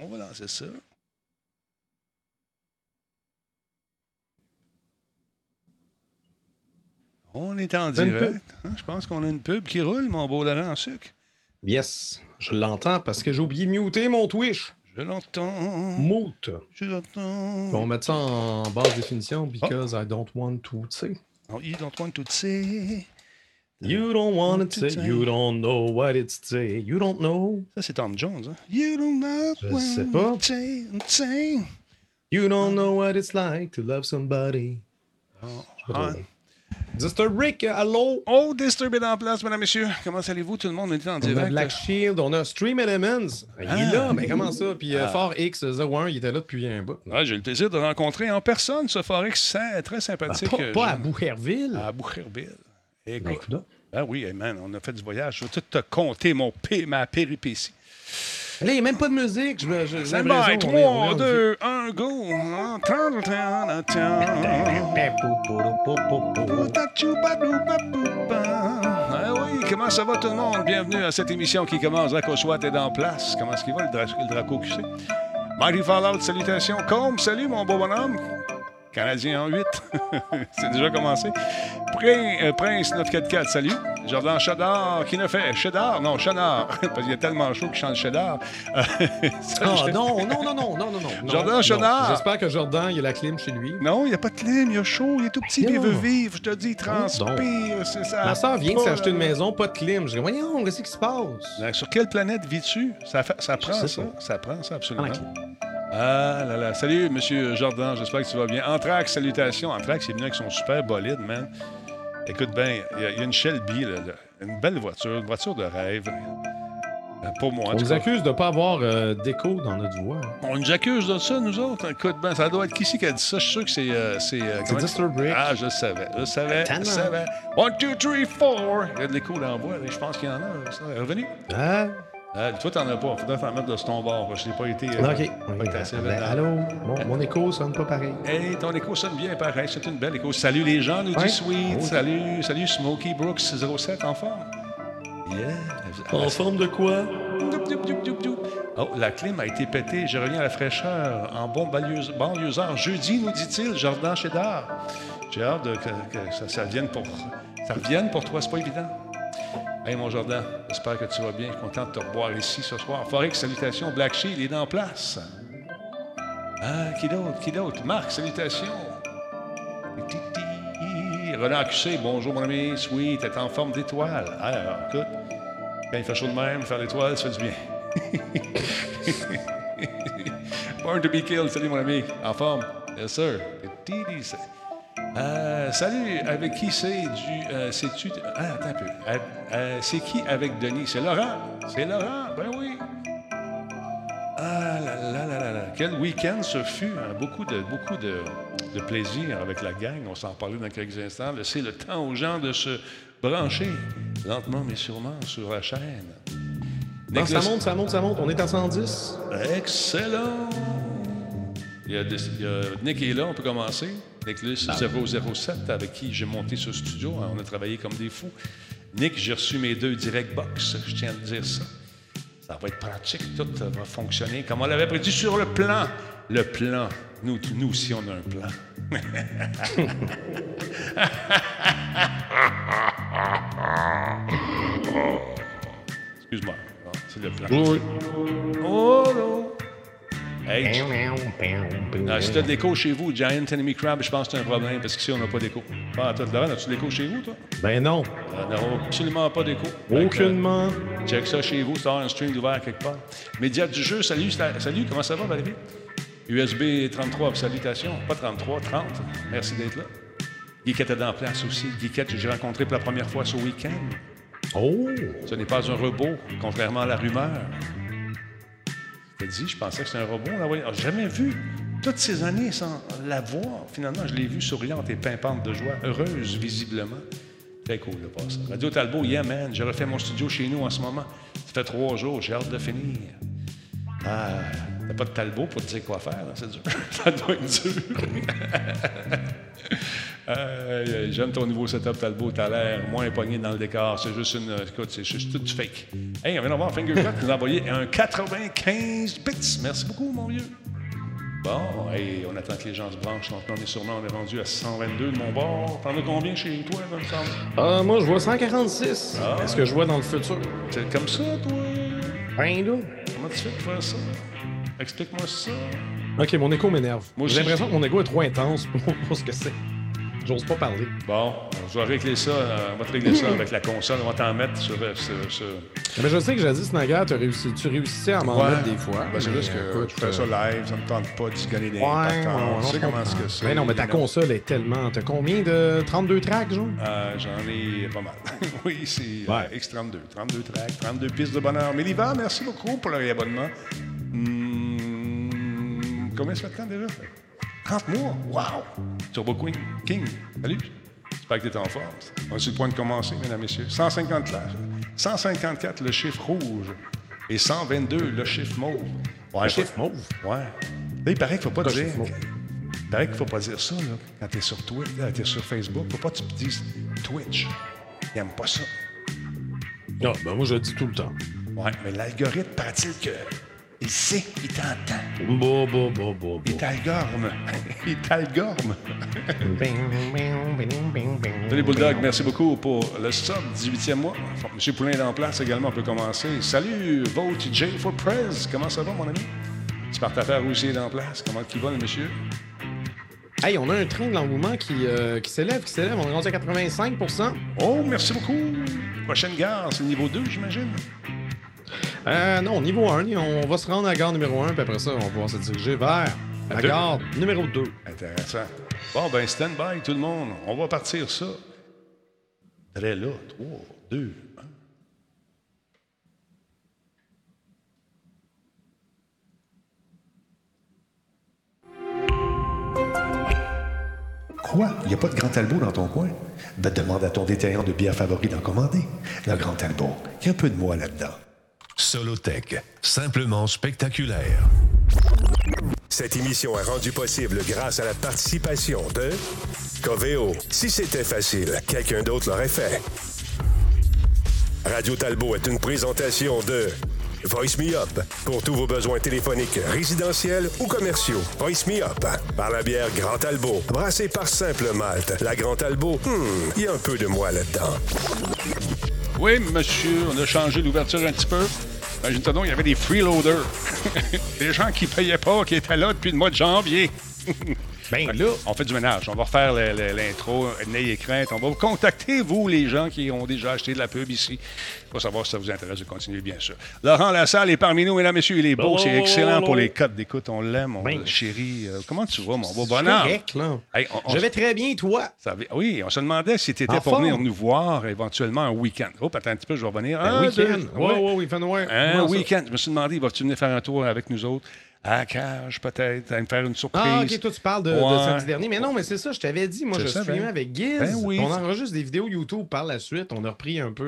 On va lancer ça. On est en direct. hein? Je pense qu'on a une pub qui roule, mon beau Laurent en sucre. Yes, je l'entends parce que j'ai oublié de muter mon Twitch. Je l'entends. Mute. Je l'entends. On va mettre ça en basse définition because I don't want to say. Oh, you don't want to say. You don't want to say, you don't know what it's say, you don't know, Ça, c'est Tom Jones. Hein? You don't know Je what sais pas. to say, say. you don't know what it's like to love somebody. Ah. Ah. Mr. Rick, allô? Oh, Disturb est en place, mesdames, messieurs. Comment allez-vous? Tout le monde est en On a direct. Black Shield, on a Stream Elements. Il Ah. est là, mais comment ça? Puis euh, Ah. Fort X01, il était là depuis un bout. Ouais, J'ai le plaisir de rencontrer en personne ce Forex sa- très Ah, sympathique. pas, euh, pas à Boucherville. à Boucherville. Ben, Écoute. Ah oui, hey, man, on a fait du voyage. Je vais tout te compter mon pé- ma péripétie. Là, il n'y a même pas de musique. Je, je, C'est l'impression bon, qu'on est- on est 3, en 2, 1, go. Ah. Ah oui, comment ça va tout le monde? Bienvenue à cette émission qui commence. Draco Swat est en place. Comment est-ce qu'il va, le, Dra- le Draco QC? Mighty Fallout, salutations. Combe, salut mon beau bonhomme. Canadien en 8. C'est déjà commencé. Euh, Prince 944, salut. Jordan Chedard, qui ne fait Cheddar? Non, Chenard. Parce qu'il y a tellement chaud qu'il chante salut, Ah non, non, non, non, non, non, non. Jordan non. Chenard. J'espère que Jordan, il a la clim chez lui. Non, il n'y a pas de clim, il y a chaud, il est tout petit, il veut vivre. Je te dis, il transpire, c'est ça. Ma soeur vient de s'acheter une euh, maison, pas de clim. Je dis, voyons, qu'est-ce qui se passe? Sur quelle planète vis-tu? Ça, prend ça, ça prend ça, absolument. Ah là là. Salut, monsieur Jordan, j'espère que tu vas bien. Anthrax, salutations. Anthrax, il est venu avec son super bolide, man. Écoute bien, il y, a- il y a une Shelby, là, là. une belle voiture, une voiture de rêve. Euh, Pour moi, en On nous accuse de ne pas avoir euh, d'écho dans notre voix. hein. On nous accuse de ça, nous autres. Écoute, ben, ça doit être qui ici qui a dit ça? Je suis sûr que c'est. euh, c'est euh, C'est. Ah, je le savais. Je le savais. Je le savais. One, two, three, four. Il y a de l'écho dans la voix. Je pense qu'il y en a. Ça est revenu? Ah, Ah, toi, t'en as pas. Faudrait t'en mettre de ce ton bord. Je n'ai pas été. euh, ok. pas Oui, été assez ben, allô? Mon, mon écho sonne pas pareil. Hey, ton écho sonne bien pareil. C'est une belle écho. Salut les gens, nous Ouais. dit Sweet. Oui. Salut, salut Smokey Brooks 07 en forme. Yeah. forme de quoi? Doup, doup, doup, doup, doup. Oh, la clim a été pétée. Je reviens à la fraîcheur en bon banlieusard. Jeudi, nous dit-il, Jordan Chédard. J'ai hâte de- que, que ça, ça vienne pour, ça revienne pour toi. C'est pas évident. Hey, mon Jordan, j'espère que tu vas bien. Content de te revoir ici ce soir. Forex, salutations. Black Shield il est en place. Ah, qui d'autre? Qui d'autre? Marc, salutations. Roland QC, bonjour mon ami. Sweet, t'es en forme d'étoile. Alors, écoute, quand il fait chaud de même, faire l'étoile, ça fait du bien. Born to be killed, salut mon ami. En forme? Yes, sir. Euh, salut, avec qui c'est du. euh, C'est-tu. Ah, attends un peu. Euh, euh, c'est qui avec Denis? C'est Laurent. C'est Laurent, ben oui. Ah là là là là là. Quel week-end ce fut. hein. Beaucoup, de, beaucoup de, de plaisir avec la gang. On s'en parlait dans quelques instants. Laissez le temps aux gens de se brancher lentement mais sûrement sur la chaîne. Non, ça monte, ça monte, ça monte. On est à 110. Excellent! Il y, a des- il y a Nick est là, on peut commencer. Nicholas 007, avec qui j'ai monté ce studio. On a travaillé comme des fous. Nick, j'ai reçu mes deux direct box. Je tiens à te dire ça. Ça va être pratique, tout va fonctionner comme on l'avait prédit sur le plan. Le plan. Nous, nous aussi, on a un plan. Excuse-moi. Bon, C'est le plan. Oui. Oh non! Hey, ah, si t'as de l'écho chez vous, Giant Enemy Crab, je pense que c'est un problème parce qu'ici, on n'a pas d'écho. Ah, toi, Laurent, as-tu de l'écho chez vous, toi? Ben non. On n'a absolument pas d'écho. Aucunement. euh, Check ça chez vous, c'est un stream ouvert quelque part. Média du jeu, salut, sa- salut, comment ça va, Valérie? USB 33, salutations. Pas 33, 30. Merci d'être là. Guiquette est dans place aussi. Guiquette, j'ai rencontré pour la première fois ce week-end. Oh! Ce n'est pas un robot, contrairement à la rumeur. Je pensais que c'était un robot. Oui. J'ai jamais vu toutes ces années sans la voir. Finalement, je l'ai vue souriante et pimpante de joie, heureuse visiblement. Très cool de passer. Radio Talbot, yeah man, j'ai refait mon studio chez nous en ce moment. Ça fait trois jours, j'ai hâte de finir. Ah, t'as pas de Talbot pour te dire quoi faire, c'est dur. Ça doit être dur. Euh, J'aime ton nouveau setup, Talbot. T'as l'air moins pogné dans le décor. C'est juste une. Écoute, c'est juste tout du fake. Hey, on vient d'avoir Fingercut qui nous a envoyé un 95 bits. Merci beaucoup, mon vieux. Bon, hey, on attend que les gens se branchent. Donc, on est sûrement on est rendu à 122 de mon bord. T'en as combien chez toi, me semble? Ah, moi, je vois 146. Ah. Est-ce que je vois dans le futur? C'est comme ça, toi? Ben là. Comment tu fais pour faire ça? Explique-moi ça. Ok, mon écho m'énerve. J'ai l'impression que mon écho est trop intense pour, pour ce que c'est. J'ose pas parler. Bon, je vais régler ça. euh, on va te régler ça avec la console. On va t'en mettre sur. euh, sur, sur- Mais je sais que jadis, Nagar, tu réussi, tu réussissais à m'en Ouais. mettre des fois. Ben, c'est mais, juste que écoute, je fais ça euh, live, ça me tente pas d'y gagner des Ouais, ouais, sais je comment est-ce que c'est. Mais non, mais ta console est tellement. T'as combien de 32 tracks? Euh, J'en ai pas mal. oui, c'est euh, Ouais. X32. 32 tracks, 32 pistes de bonheur. Méliva, merci beaucoup pour le réabonnement. Hmm, combien ça fait de temps déjà? 30 mois? Wow! Turbo Queen, King, salut! J'espère que tu es en forme. On est sur le point de commencer, mesdames, messieurs. 150 places. 154, le chiffre rouge. Et 122, le chiffre mauve. Ouais, Le chiffre mauve? Ouais. Là, il paraît qu'il ne faut pas dire. Il paraît qu'il ne faut pas dire ça, là, quand tu es sur Twitch, là, t'es sur Facebook. Il ne faut pas que tu dises Twitch. Ils n'aiment pas ça. Ah, ben moi, je le dis tout le temps. Ouais, mais l'algorithme, paraît-il que. Il sait, il t'entend. Bon, bon, bon, bon, Il t'algorme. il t'algorme. Salut Bulldog, merci beaucoup pour le sub, 18e mois. Monsieur Poulain est en place également, on peut commencer. Salut, Vote J for Prez. Comment ça va, mon ami? Spartafère aussi est en place. Comment il va, le monsieur? Hey, on a un train de l'engouement qui, euh, qui s'élève, qui s'élève. On est rendu à 85% Oh, merci beaucoup. Prochaine gare, c'est niveau 2, j'imagine. Euh, Non, niveau 1, on va se rendre à la gare numéro 1, puis après ça, on va pouvoir se diriger vers la deux. gare numéro 2. Intéressant. Bon, ben, stand by, tout le monde. On va partir ça. Très là. 3, 2, 1. Quoi? Il n'y a pas de Grand Talbot dans ton coin? Ben, demande à ton détaillant de bière favori d'en commander. Le Grand Talbot. Il y a un peu de moi là-dedans. Solotech, simplement spectaculaire. Cette émission est rendue possible grâce à la participation de Coveo. Si c'était facile, quelqu'un d'autre l'aurait fait. Radio Talbot est une présentation de Voice Me Up pour tous vos besoins téléphoniques, résidentiels ou commerciaux. Voice Me Up par la bière Grand Talbot, brassée par Simple Malte. La Grand Talbot, hmm, il y a un peu de moi là-dedans. Oui, monsieur, on a changé l'ouverture un petit peu. Imagine-toi donc, il y avait des freeloaders. des gens qui payaient pas, qui étaient là depuis le mois de janvier. Ben là, On fait du ménage. On va refaire le- le- l'intro, n'ayez crainte. On va vous contacter, vous, les gens qui ont déjà acheté de la pub ici, pour savoir si ça vous intéresse de continuer, bien sûr. Laurent Lassalle est parmi nous, mesdames, messieurs. Il est beau, Oh, c'est excellent oh, pour les codes d'écoute. On l'aime, mon Ben. chéri. Euh, comment tu vas, mon beau bonheur? on- on Je vais très bien, toi? oui, on se demandait si tu étais pour venir nous voir éventuellement un week-end. Oh, attends un petit peu, je vais revenir. Un Un, week-end. deux, Ouais, ouais. ouais, oui, fait noir. Un week-end. Je me suis demandé, vas-tu venir faire un tour avec nous autres? À la cage, peut-être, à me faire une surprise. Ah, ok, toi, tu parles de, samedi dernier. Mais non, mais c'est ça, je t'avais dit. Moi, Je streamais avec Giz. Ben oui. On enregistre des vidéos YouTube par la suite. On a repris un peu.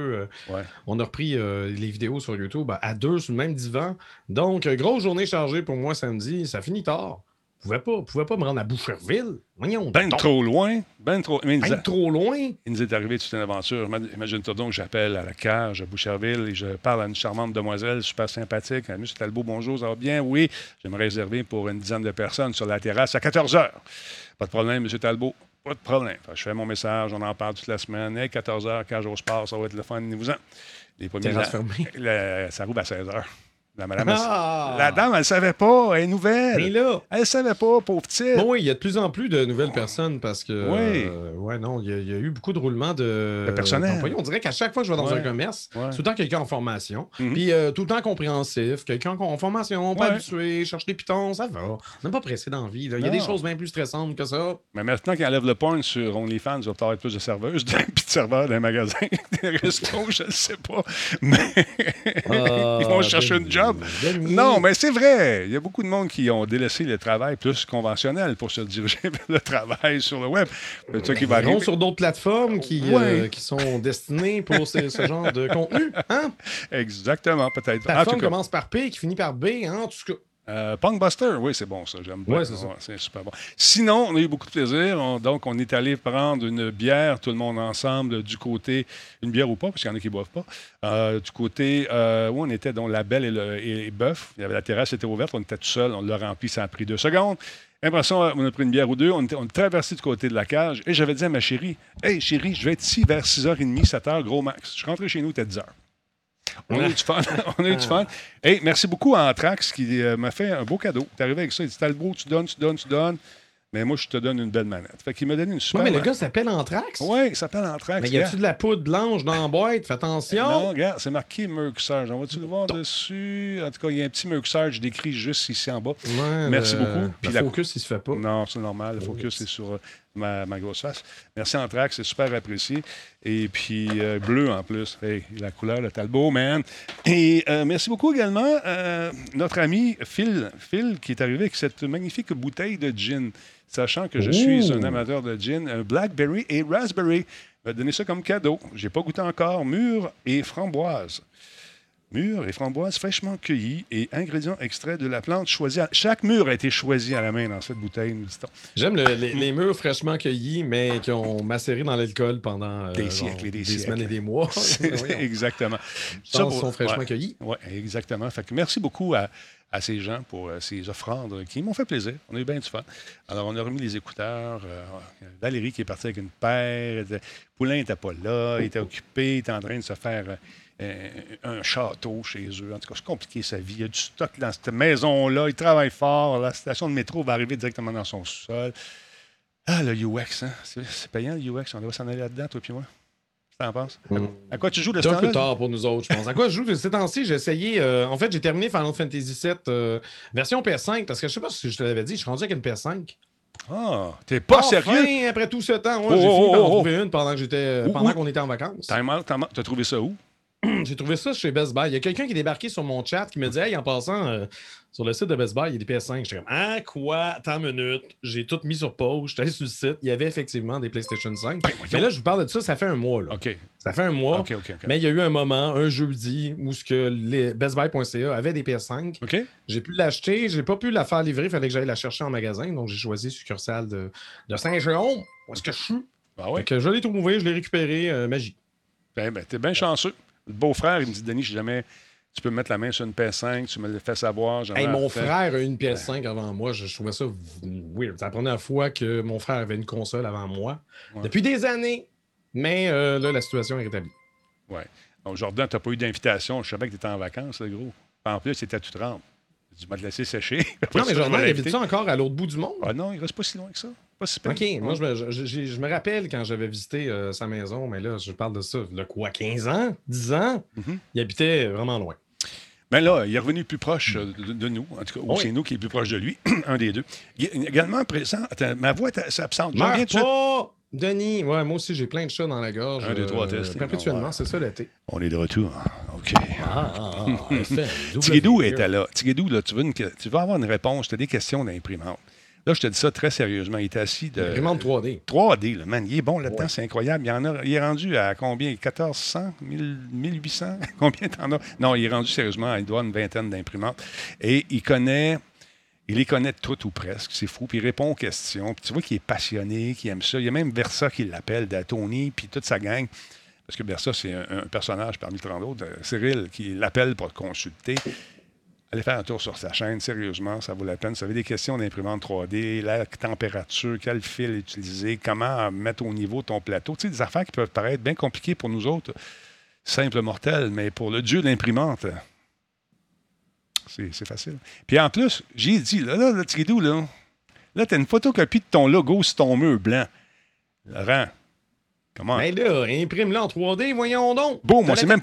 euh, Ouais. On a repris euh, les vidéos sur YouTube à- à deux sur le même divan. Donc, euh, grosse journée chargée pour moi samedi. Ça finit tard. Je pouvais pas, pouvais pas me rendre à Boucherville. Voyons. Ben donc. trop loin. Ben trop. Ben a- trop loin. il nous est arrivé toute une aventure. Ima- Imagine-toi donc, j'appelle à la cage à Boucherville et je parle à une charmante demoiselle super sympathique. Me dit Talbot, bonjour, ça va bien? Oui, j'aimerais réserver pour une dizaine de personnes sur la terrasse à 14 heures. Pas de problème, M. Talbot. Pas de problème. Je fais mon message, on en parle toute la semaine. Hey, 14 heures, cage au sport, ça va être le fun, venez-vous-en. Les premiers. La- ça roule à 16 heures. La, madame, elle- Ah! la dame, elle ne savait pas, elle est nouvelle. Mais là. Elle savait pas, pauvre petite. Bon, oui, il y a de plus en plus de nouvelles personnes parce que. Oui. euh, ouais, non, il y, a- il y a eu beaucoup de roulements de. De personnel. d'employés. On dirait qu'à chaque fois que je vais dans Ouais. un commerce, Ouais. tout le temps quelqu'un en formation. Mhm. Puis euh, tout le temps compréhensif, quelqu'un en formation, pas habitué, cherche des pitons, ça va. On n'est pas pressé dans la vie. là. Il y a des choses bien plus stressantes que ça. Mais maintenant qu'ils enlèvent le porn sur OnlyFans, il va peut-être plus de serveuses, puis de serveurs dans les magasins, des restos, je ne sais pas. Mais ils vont Ah, chercher une job. Non, mais c'est vrai. Il y a beaucoup de monde qui ont délaissé le travail plus conventionnel pour se diriger vers le travail sur le web. Ça qui va Ils vont arriver. sur d'autres plateformes qui, Ouais. euh, qui sont destinées pour ce, ce genre de contenu. Hein? Exactement, peut-être. En Plateforme commence par P qui finit par B. Hein? En tout cas, Euh, Punkbuster, oui, c'est bon ça, j'aime bien. Ouais, c'est super bon. Sinon, on a eu beaucoup de plaisir. On- donc, on est allé prendre une bière, tout le monde ensemble, du côté, une bière ou pas, parce qu'il y en a qui ne boivent pas, euh, du côté euh, où on était, donc la Belle et le et, et Bœuf. Il y avait la terrasse était ouverte, on était tout seul, on l'a rempli, ça a pris deux secondes. Impression, on a pris une bière ou deux, on, était, on est traversé du côté de la cage, et j'avais dit à ma chérie, Hey chérie, je vais être ici vers 6h30, 7h, gros max. Je suis rentré chez nous, c'était 10h. On a eu du fun. on a eu du fun. Hey, merci beaucoup à Anthrax qui euh, m'a fait un beau cadeau. T'es arrivé avec ça. Il dit Talbot, tu donnes, tu donnes, tu donnes. Mais moi, je te donne une belle manette. Fait qu'il m'a donné une super. Ouais, mais le gars s'appelle Anthrax? Oui, il s'appelle Anthrax. Mais y a-tu de la poudre blanche dans la boîte? Fais attention. Non, regarde, c'est marqué Mercsage. On va-tu le voir dessus? En tout cas, il y a un petit Mercsage décrit juste ici en bas. Ouais, Merci le- beaucoup. Puis Le la- focus, il se fait pas. Non, c'est normal. Le focus est sur euh, ma, ma grosse face. Merci Anthrax, c'est super apprécié. Et puis euh, bleu en plus. Hey, la couleur, le Talbot, man. Et euh, merci beaucoup également euh, notre ami Phil, Phil, qui est arrivé avec cette magnifique bouteille de gin. Sachant que je suis un amateur de gin, un blackberry et raspberry. Il m'a donné ça comme cadeau. J'ai pas goûté encore. Mûre et framboise. Mûre et framboise fraîchement cueillies et ingrédients extraits de la plante choisie. à- Chaque mûre a été choisi à la main dans cette bouteille, nous dit-on. J'aime le- les, les murs fraîchement cueillis, mais qui ont macéré dans l'alcool pendant euh, Des siècles et des semaines siècles. et des mois. Exactement. Pense qu'ils sont fraîchement ouais. cueillis. Oui, exactement. Fait que merci beaucoup à, à ces gens pour euh, ces offrandes qui m'ont fait plaisir. On a eu bien du fun. Alors, on a remis les écouteurs. euh, Valérie qui est partie avec une paire. Poulain n'était pas là. Il était occupé. Il était en train de se faire un château chez eux. En tout cas, c'est compliqué sa vie. Il y a du stock dans cette maison-là. Il travaille fort. La station de métro va arriver directement dans son sol. Ah, le UX, hein? C'est payant, le UX. On doit s'en aller là-dedans, toi puis moi. T'en penses? Mm. À quoi tu joues de ce C'est un peu temps-là? tard pour nous autres, je pense. À quoi je joue ces temps-ci? J'ai essayé. euh, en fait, j'ai terminé Final Fantasy VII euh, version PS5 parce que je sais pas si je te l'avais dit, je suis rendu avec une PS5. Ah, t'es pas Enfin, sérieux? Après tout ce temps, ouais, Oh, j'ai oh, fini par en oh. trouver une pendant que j'étais, euh, Où, pendant où? qu'on était en vacances. T'as trouvé ça où? J'ai trouvé ça chez Best Buy. Il y a quelqu'un qui est débarqué sur mon chat qui me dit Hey, en passant, euh, sur le site de Best Buy, il y a des PS5. J'étais comme Ah, quoi? Tant minute. J'ai tout mis sur pause. J'étais allé sur le site. Il y avait effectivement des PlayStation 5. Ben, voyons. Mais là, je vous parle de ça, ça fait un mois. Là. Ça fait un mois. Mais il y a eu un moment, un jeudi, où ce que les BestBuy.ca avait des PS5. OK? J'ai pu l'acheter, j'ai pas pu la faire livrer, il fallait que j'aille la chercher en magasin. Donc j'ai choisi succursale de, de Saint-Jérôme. Où est-ce que je suis? Ah que je l'ai trouvé, je l'ai récupéré, euh, magie. Ben, ben, t'es bien chanceux. Le beau-frère, il me dit, Denis, si jamais tu peux mettre la main sur une PS5, tu me le fais savoir. Hey, mon frère a eu une PS5 avant moi. Je, je trouvais ça weird. C'est la première fois que mon frère avait une console avant moi. Ouais. Depuis des années. Mais euh, là, la situation est rétablie. Ouais. Donc, Jordan, t'as pas eu d'invitation. Je savais que t'étais en vacances, le gros. En plus, c'était tout trempe. Tu vas te laisser sécher. Non, mais je Jordan, il habite ça encore à l'autre bout du monde? Ah non, il reste pas si loin que ça. Pas si pire. OK, moi, je me, je, je- je me rappelle quand j'avais visité euh, sa maison, mais là, je parle de ça, le quoi, 15 ans, 10 ans? Mhm. Il habitait vraiment loin. Mais là, il est revenu plus proche euh, de, de nous, en tout cas, ou Oui. c'est nous qui est plus proche de lui, un des deux. Il est également présent. Attends, ma voix est absente. Je Meurs reviens tout pas! Denis, ouais, moi aussi, j'ai plein de chats dans la gorge. Un, deux, trois, euh, test. Perpétuellement, c'est ça l'été. On est de retour. OK. Ah, ah, ah, Tigidou était là. Tigidou, là, tu veux, une tu veux avoir une réponse. Tu as des questions d'imprimante. Là, je te dis ça très sérieusement. Il était assis de. Imprimante 3D. 3D, le man. Il est bon là-dedans, Ouais. c'est incroyable. Il, en a, il est rendu à combien? 1400 1000, 1800 Combien t'en as? Non, il est rendu sérieusement, il doit une vingtaine d'imprimantes. Et il connaît. Il les connaît toutes ou presque, c'est fou. Puis il répond aux questions. Puis tu vois qu'il est passionné, qu'il aime ça. Il y a même Versa qui l'appelle, Tony, puis toute sa gang. Parce que Versa, c'est un, un personnage parmi tant d'autres. euh, Cyril, qui l'appelle pour consulter. Allez faire un tour sur sa chaîne, sérieusement, ça vaut la peine. Vous avez des questions d'imprimante 3D, la température, quel fil utiliser, comment mettre au niveau ton plateau. Tu sais, des affaires qui peuvent paraître bien compliquées pour nous autres, simples mortels, mais pour le dieu de l'imprimante, c'est facile. Puis en plus, j'ai dit, là, là, là, là, là, tu as une photocopie de ton logo sur ton mur blanc. Laurent, comment? Mais là, imprime-le en 3D, voyons donc. Moi, la c'est même-.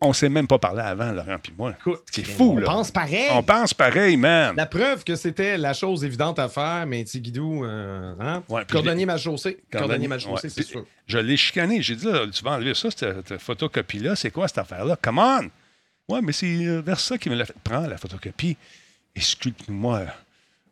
On s'est même pas parlé avant, Laurent, puis moi. C'est fou, on là. pense pareil. On pense pareil, man. La preuve que c'était la chose évidente à faire, mais Tigidou, euh, hein? Ouais, Cordonnier mal chaussé. Cordonnier- mal chaussé, ouais. c'est sûr. Je l'ai chicané. J'ai dit, là, tu vas enlever ça, cette, cette photocopie-là. C'est quoi cette affaire-là? Come on! Ouais, mais c'est euh, vers ça qui me l'a fait. Prends la photocopie et sculpte-moi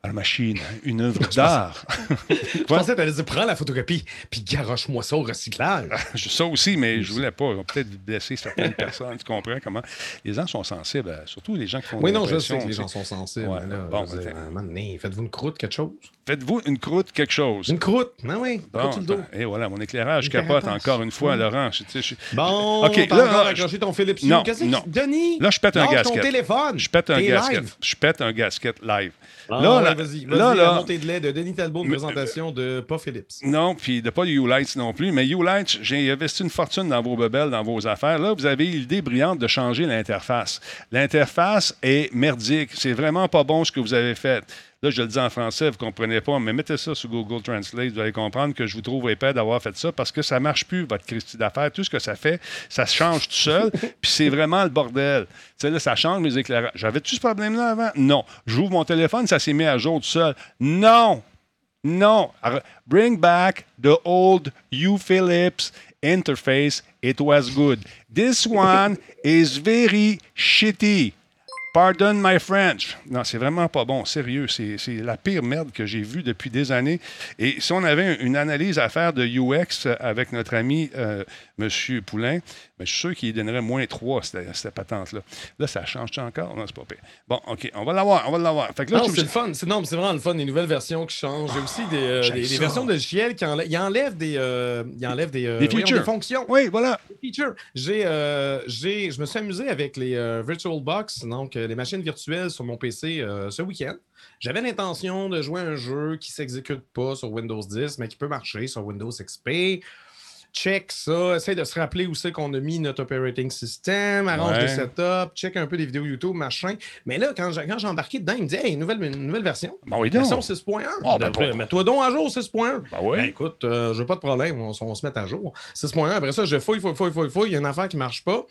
la machine, une œuvre d'art. Je pensais que tu allais dire prends la photocopie, puis garoche-moi ça au recyclage. Ça aussi, mais je voulais pas. On va peut-être blesser certaines personnes. Tu comprends comment? Les gens sont sensibles, à- surtout les gens qui font Oui, non, je sais que les gens sont sensibles. Ouais, mais là, bon, ben, faites-vous une croûte, quelque chose. Faites-vous une croûte, quelque chose. Une croûte, ah oui, Bon, le dos. et voilà, mon éclairage Une capote carapace. encore une fois, Mm. Laurent. Je, je- Bon, OK, là, encore accroché ton Philips Non, non. Denis? Là, je pète un gasket. ton téléphone. Je pète un gasket. Je pète un gasket live. Ah, là, vas-y, là, là- la montée de lait de Denis Talbot, une présentation de pas Philips. Non, puis de pas U-Lights non plus. Mais U-Lights, j'ai investi une fortune dans vos bebelles, dans vos affaires. Là, vous avez l'idée brillante de changer l'interface. L'interface est merdique. C'est vraiment pas bon ce que vous avez fait. Là, je le dis en français, vous ne comprenez pas, mais mettez ça sur Google Translate, vous allez comprendre que je vous trouve épais d'avoir fait ça parce que ça ne marche plus, votre Christie d'affaires. Tout ce que ça fait, ça se change tout seul, puis c'est vraiment le bordel. Tu sais, là, ça change mes éclairages. J'avais-tu ce problème-là avant? Non. J'ouvre mon téléphone, ça s'est mis à jour tout seul. Non! Non. Bring back the old U Philips interface. It was good. This one is very shitty. Pardon my French. Non, c'est vraiment pas bon. Sérieux, c'est la pire merde que j'ai vue depuis des années. Et si on avait une analyse à faire de UX avec notre ami euh, M. Poulain, ben, je suis sûr qu'il donnerait moins 3 cette, cette patente-là. Là, ça change-tu encore? Non, c'est pas pire. Bon, OK, on va l'avoir, on va l'avoir. Fait que là, Non, c'est le fun. C'est, non, mais c'est vraiment le fun. Les nouvelles versions qui changent. Il y a aussi des, euh, j'aime des, des ça. versions de logiciels qui enlèvent, ils enlèvent des, euh, ils enlèvent des, euh, Des voyons, features. fonctions. Oui, voilà. Des features. J'ai, euh, j'ai, je me suis amusé avec les euh, VirtualBox, donc euh, les machines virtuelles sur mon PC euh, ce week-end. J'avais l'intention de jouer à un jeu qui ne s'exécute pas sur Windows 10, mais qui peut marcher sur Windows XP. Check ça, essaye de se rappeler où c'est qu'on a mis notre operating system, arrange Ouais. le setup, check un peu des vidéos YouTube, machin. Mais là, quand j'ai, embarqué dedans, il me dit Hey, nouvelle, une nouvelle version. Bon, oui. Version 6.1. Ah, ben, bon. Mets-toi donc à jour 6.1. Ben oui. Ben, écoute, euh, je n'ai pas de problème, on, on se met à jour. 6.1, après ça, je fouille, fouille, fouille, fouille, fouille. Il y a une affaire qui ne marche pas.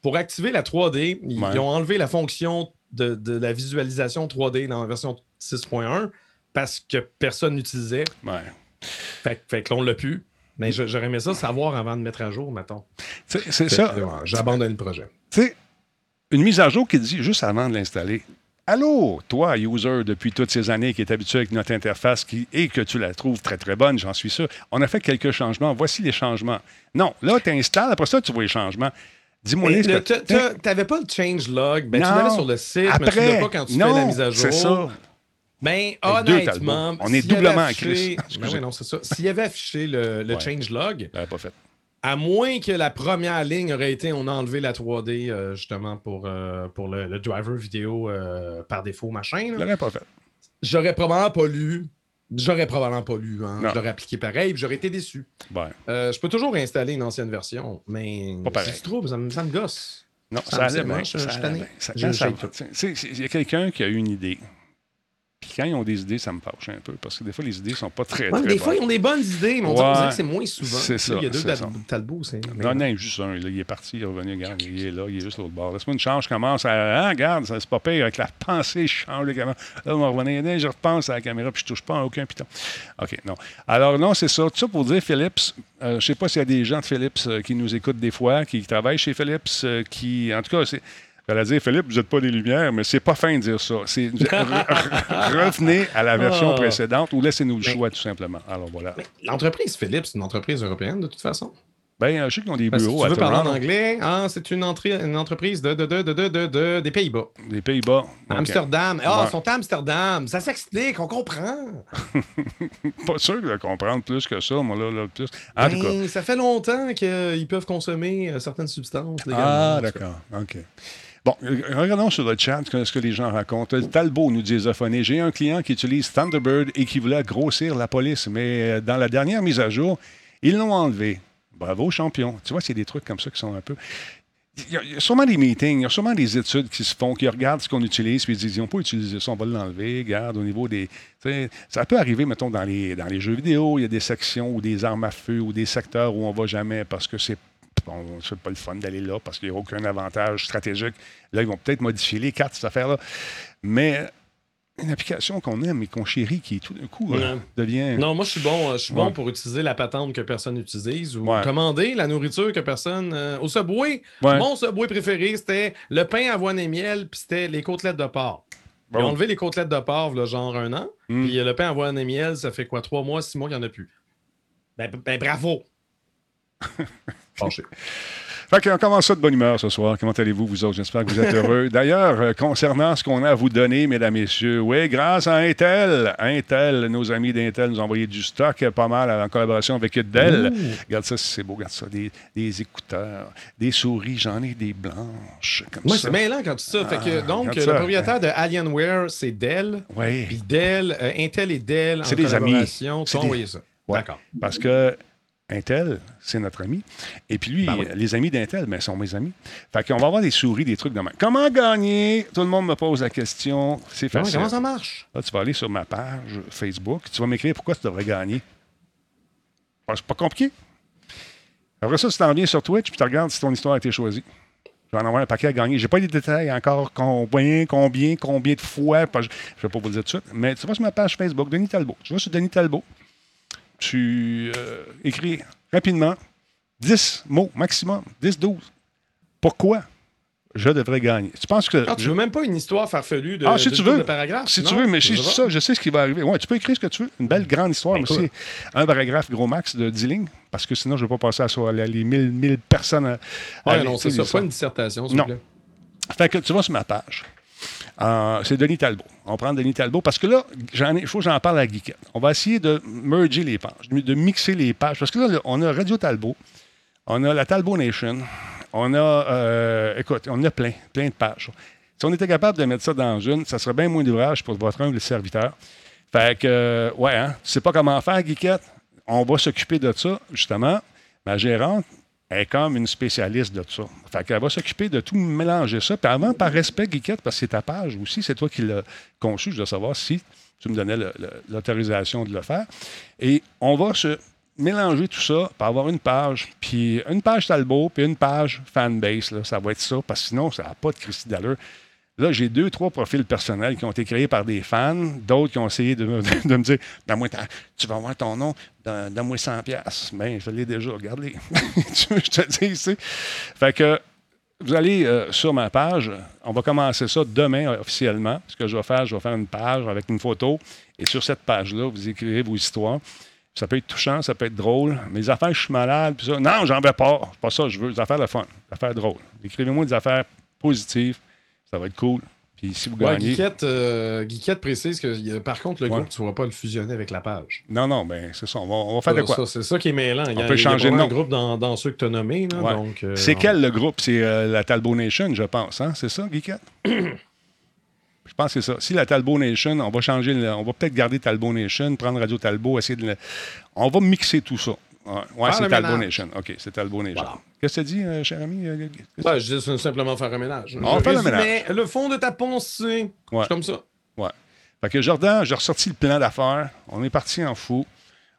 Pour activer la 3D, ils, Ouais. ils ont enlevé la fonction de, de la visualisation 3D dans la version 6.1 parce que personne n'utilisait. Ouais. Fait, fait que l'on l'a pu. Mais j'aurais aimé ça savoir avant de mettre à jour, mettons. C'est ça. ouais, J'abandonne le projet. Tu sais, une mise à jour qui dit juste avant de l'installer. Allô, toi, user, depuis toutes ces années qui est habitué avec notre interface qui, et que tu la trouves très, très bonne, j'en suis sûr. On a fait quelques changements. Voici les changements. Non, là, tu installes, après ça, tu vois les changements. Dis-moi les t'as- T'avais pas le change log. Ben, tu l'avais sur le site, mais tu l'as pas quand tu non, fais la mise à jour. C'est ça. Ben, Avec deux honnêtement. On est s'il y avait doublement en affiché- crise. Ben oui, non, c'est ça. S'il y avait affiché le, le Ouais. changelog, Je l'avais pas fait. à moins que la première ligne aurait été on a enlevé la 3D euh, justement pour, euh, pour le, le driver vidéo euh, par défaut, machin, Je là, l'aurais pas fait. j'aurais probablement pas lu. J'aurais probablement pas lu. Hein. Je l'aurais appliqué pareil, j'aurais été déçu. Ouais. Euh, je peux toujours installer une ancienne version, mais si tu trouves, ça me, ça me gosse. Non, Ça ça, me allait bien. je- je Je Il y a quelqu'un qui a eu une idée. Puis quand ils ont des idées, ça me fâche un peu. Parce que des fois, les idées sont pas très, Ouais, très des bonnes. fois, ils ont des bonnes idées, mais on Ouais. dirait que c'est moins souvent. C'est ça, Il y a deux c'est Tal- ça. Talbots, c'est. mais Non, non, juste un. là, il est parti, il est revenu, regarde, il est là, il est juste l'autre bord. Laisse-moi une chance, je commence à. Ah, regarde, ça, c'est pas pire. Avec la pensée, je change les caméras. Là, on va revenir, je repense à la caméra, puis je touche pas à aucun piton. OK, non. Alors, non, c'est ça. Tout ça pour dire, Philips, euh, je sais pas s'il y a des gens de Philips euh, qui nous écoutent des fois, qui travaillent chez Philips, euh, qui. En tout cas, c'est. J'allais dire, Philippe, vous n'êtes pas des lumières, mais c'est pas fin de dire ça. C'est, revenez à la version Ah. précédente ou laissez-nous le Mais- choix, tout simplement. Alors voilà. L'entreprise Philips, c'est une entreprise européenne de toute façon. Ben, euh, je sais qu'ils ont des Parce bureaux tu veux à parler en anglais, ah, c'est une, une entreprise de, de, de, de, de, de- de- des Pays-Bas. des Pays-Bas. Amsterdam. Ah, Ouais. ils sont à Amsterdam. Ça s'explique, on comprend. Pas sûr de comprendre plus que ça, moi, là, là, plus. En tout cas. Ben, ça fait longtemps qu'ils peuvent consommer euh, certaines substances légalement. Ah, d'accord. OK. Bon, euh, regardons sur le chat ce que les gens racontent. Talbot nous dit Zophoné, J'ai un client qui utilise Thunderbird et qui voulait grossir la police, mais euh, dans la dernière mise à jour, ils l'ont enlevé. Bravo, champion. Tu vois, c'est des trucs comme ça qui sont un peu. Il y, a, sûrement des meetings, il y a sûrement des études qui se font, qui regardent ce qu'on utilise, puis ils disent, ils n'ont pas utilisé ça, on va l'enlever, regarde, au niveau des... Ça peut arriver, mettons, dans les, dans les jeux vidéo, il y a des sections ou des armes à feu ou des secteurs où on va jamais parce que c'est bon, c'est pas le fun d'aller là parce qu'il n'y a aucun avantage stratégique. Là, ils vont peut-être modifier les cartes, cette affaire-là. Mais une application qu'on aime et qu'on chérit qui, tout d'un coup, euh, devient... Non, moi, je suis bon, euh, je suis Ouais. bon pour utiliser la patente que personne n'utilise ou Ouais. commander la nourriture que personne. euh, au Subway, Ouais. mon Subway préféré, c'était le pain avoine et miel, puis c'était les côtelettes de porc. Ils ont Bon. enlevé les côtelettes de porc, là, genre un an. Mm. Puis le pain en voie en miel, ça fait quoi, trois mois, six mois qu'il n'y en a plus. Ben, ben, bravo! Fait qu'on commence ça de bonne humeur ce soir? Comment allez-vous, vous autres? J'espère que vous êtes heureux. D'ailleurs, euh, concernant ce qu'on a à vous donner, mesdames, messieurs, oui, grâce à Intel, Intel, nos amis d'Intel nous ont envoyé du stock euh, pas mal en collaboration avec Dell. Regarde ça, c'est beau, regarde ça. Des, des écouteurs, des souris, j'en ai des blanches. Comme Moi, ça. c'est mêlant quand tu dis ça. Fait que, Ah, donc, le ça. propriétaire de Alienware, c'est Dell. Oui. Puis Dell, euh, Intel et Dell, en C'est des amis. collaboration, C'est t'ont des- ça. Ouais. D'accord. Parce que Intel, c'est notre ami. Et puis lui, Ben oui. les amis d'Intel, ben, sont mes amis. Fait qu'on va avoir des souris, des trucs de même. Comment gagner? Tout le monde me pose la question. C'est Comment, facile. comment ça marche? Là, tu vas aller sur ma page Facebook. Tu vas m'écrire pourquoi tu devrais gagner. Ah, C'est pas compliqué. Après ça, tu t'en viens sur Twitch puis tu regardes si ton histoire a été choisie. Je vais en avoir un paquet à gagner. J'ai pas les détails encore, combien, combien, combien de fois. Je ne vais pas vous le dire tout de suite. Mais tu vas sur ma page Facebook, Denis Talbot. Tu vas sur Denis Talbot. Tu euh, écris rapidement 10 mots maximum, 10, 12. Pourquoi je devrais gagner? Tu penses que. Ah, tu je- veux même pas une histoire farfelue de, ah, si de tu veux. paragraphe? Si tu veux, mais si je dis ça, je sais ce qui va arriver. Ouais, tu peux écrire ce que tu veux. Une belle grande histoire, mais Ben, aussi un paragraphe gros max de 10 lignes, parce que sinon, je ne vais pas passer à ça, les les 1000, 1000 personnes. À, à Ouais, non, c'est ça. Pas une dissertation, s'il Non. vous plaît. Fait que tu vas sur ma page. Euh, c'est Denis Talbot. On prend Denis Talbot parce que là, il faut que j'en parle à Guiquette. On va essayer de merger les pages, de mixer les pages. Parce que là, on a Radio Talbot, on a la Talbot Nation, on a, euh, écoute, on a plein, plein de pages. Si on était capable de mettre ça dans une, ça serait bien moins d'ouvrage pour votre humble serviteur. Fait que, euh, ouais, hein, tu sais pas comment faire, Guiquette? On va s'occuper de ça, justement. Ma gérante, elle est comme une spécialiste de ça. Fait qu'elle va s'occuper de tout mélanger ça. Puis avant, par respect, Guiquette, parce que c'est ta page aussi, c'est toi qui l'as conçu, je dois savoir si tu me donnais l'autorisation de le faire. Et on va se mélanger tout ça pour avoir une page, puis une page Talbot, puis une page fanbase. Là, ça va être ça, parce que sinon, ça n'a pas de Christy d'allure. Là, j'ai deux, trois profils personnels qui ont été créés par des fans, d'autres qui ont essayé de, me- dire Tu vas avoir ton nom, donne- donne-moi 100$. piastres. Ben, je l'ai déjà, regarde-les. je te dis ici Fait que vous allez euh, sur ma page. On va commencer ça demain officiellement. Ce que je vais faire, je vais faire une page avec une photo. Et sur cette page-là, vous écrivez vos histoires. Ça peut être touchant, ça peut être drôle. Mes affaires, je suis malade. Puis ça, non, j'en veux pas. Pas ça, je veux. Des affaires de fun, des affaires drôles. Écrivez-moi des affaires positives. Ça va être cool. Puis si vous Ouais, gagnez. Guiquette, euh, Guiquette précise que par contre, le Ouais. groupe, tu ne pourras pas le fusionner avec la page. Non, non, ben c'est ça. On va, on va faire de quoi? Ça, C'est ça qui est mêlant. Il y a, On peut changer de nom. un groupe dans, dans ceux que tu as nommés. là, Ouais. donc, euh, C'est on- quel le groupe? C'est euh, la Talbot Nation, je pense. Hein? C'est ça, Guiquette? je pense que c'est ça. Si la Talbot Nation, on va changer, le- on va peut-être garder Talbot Nation, prendre Radio Talbot, essayer de. le- On va mixer tout ça. Faire c'est le Talbot ménage. Nation. OK, c'est Talbot Nation. Voilà. Qu'est-ce que tu dis, euh, cher ami? euh, je dis simplement faire un ménage. On Je fait le résumais le fond de ta pensée. Ouais. C'est comme ça. Ouais. Fait que Jordan, j'ai ressorti le plan d'affaires. On est parti en fou.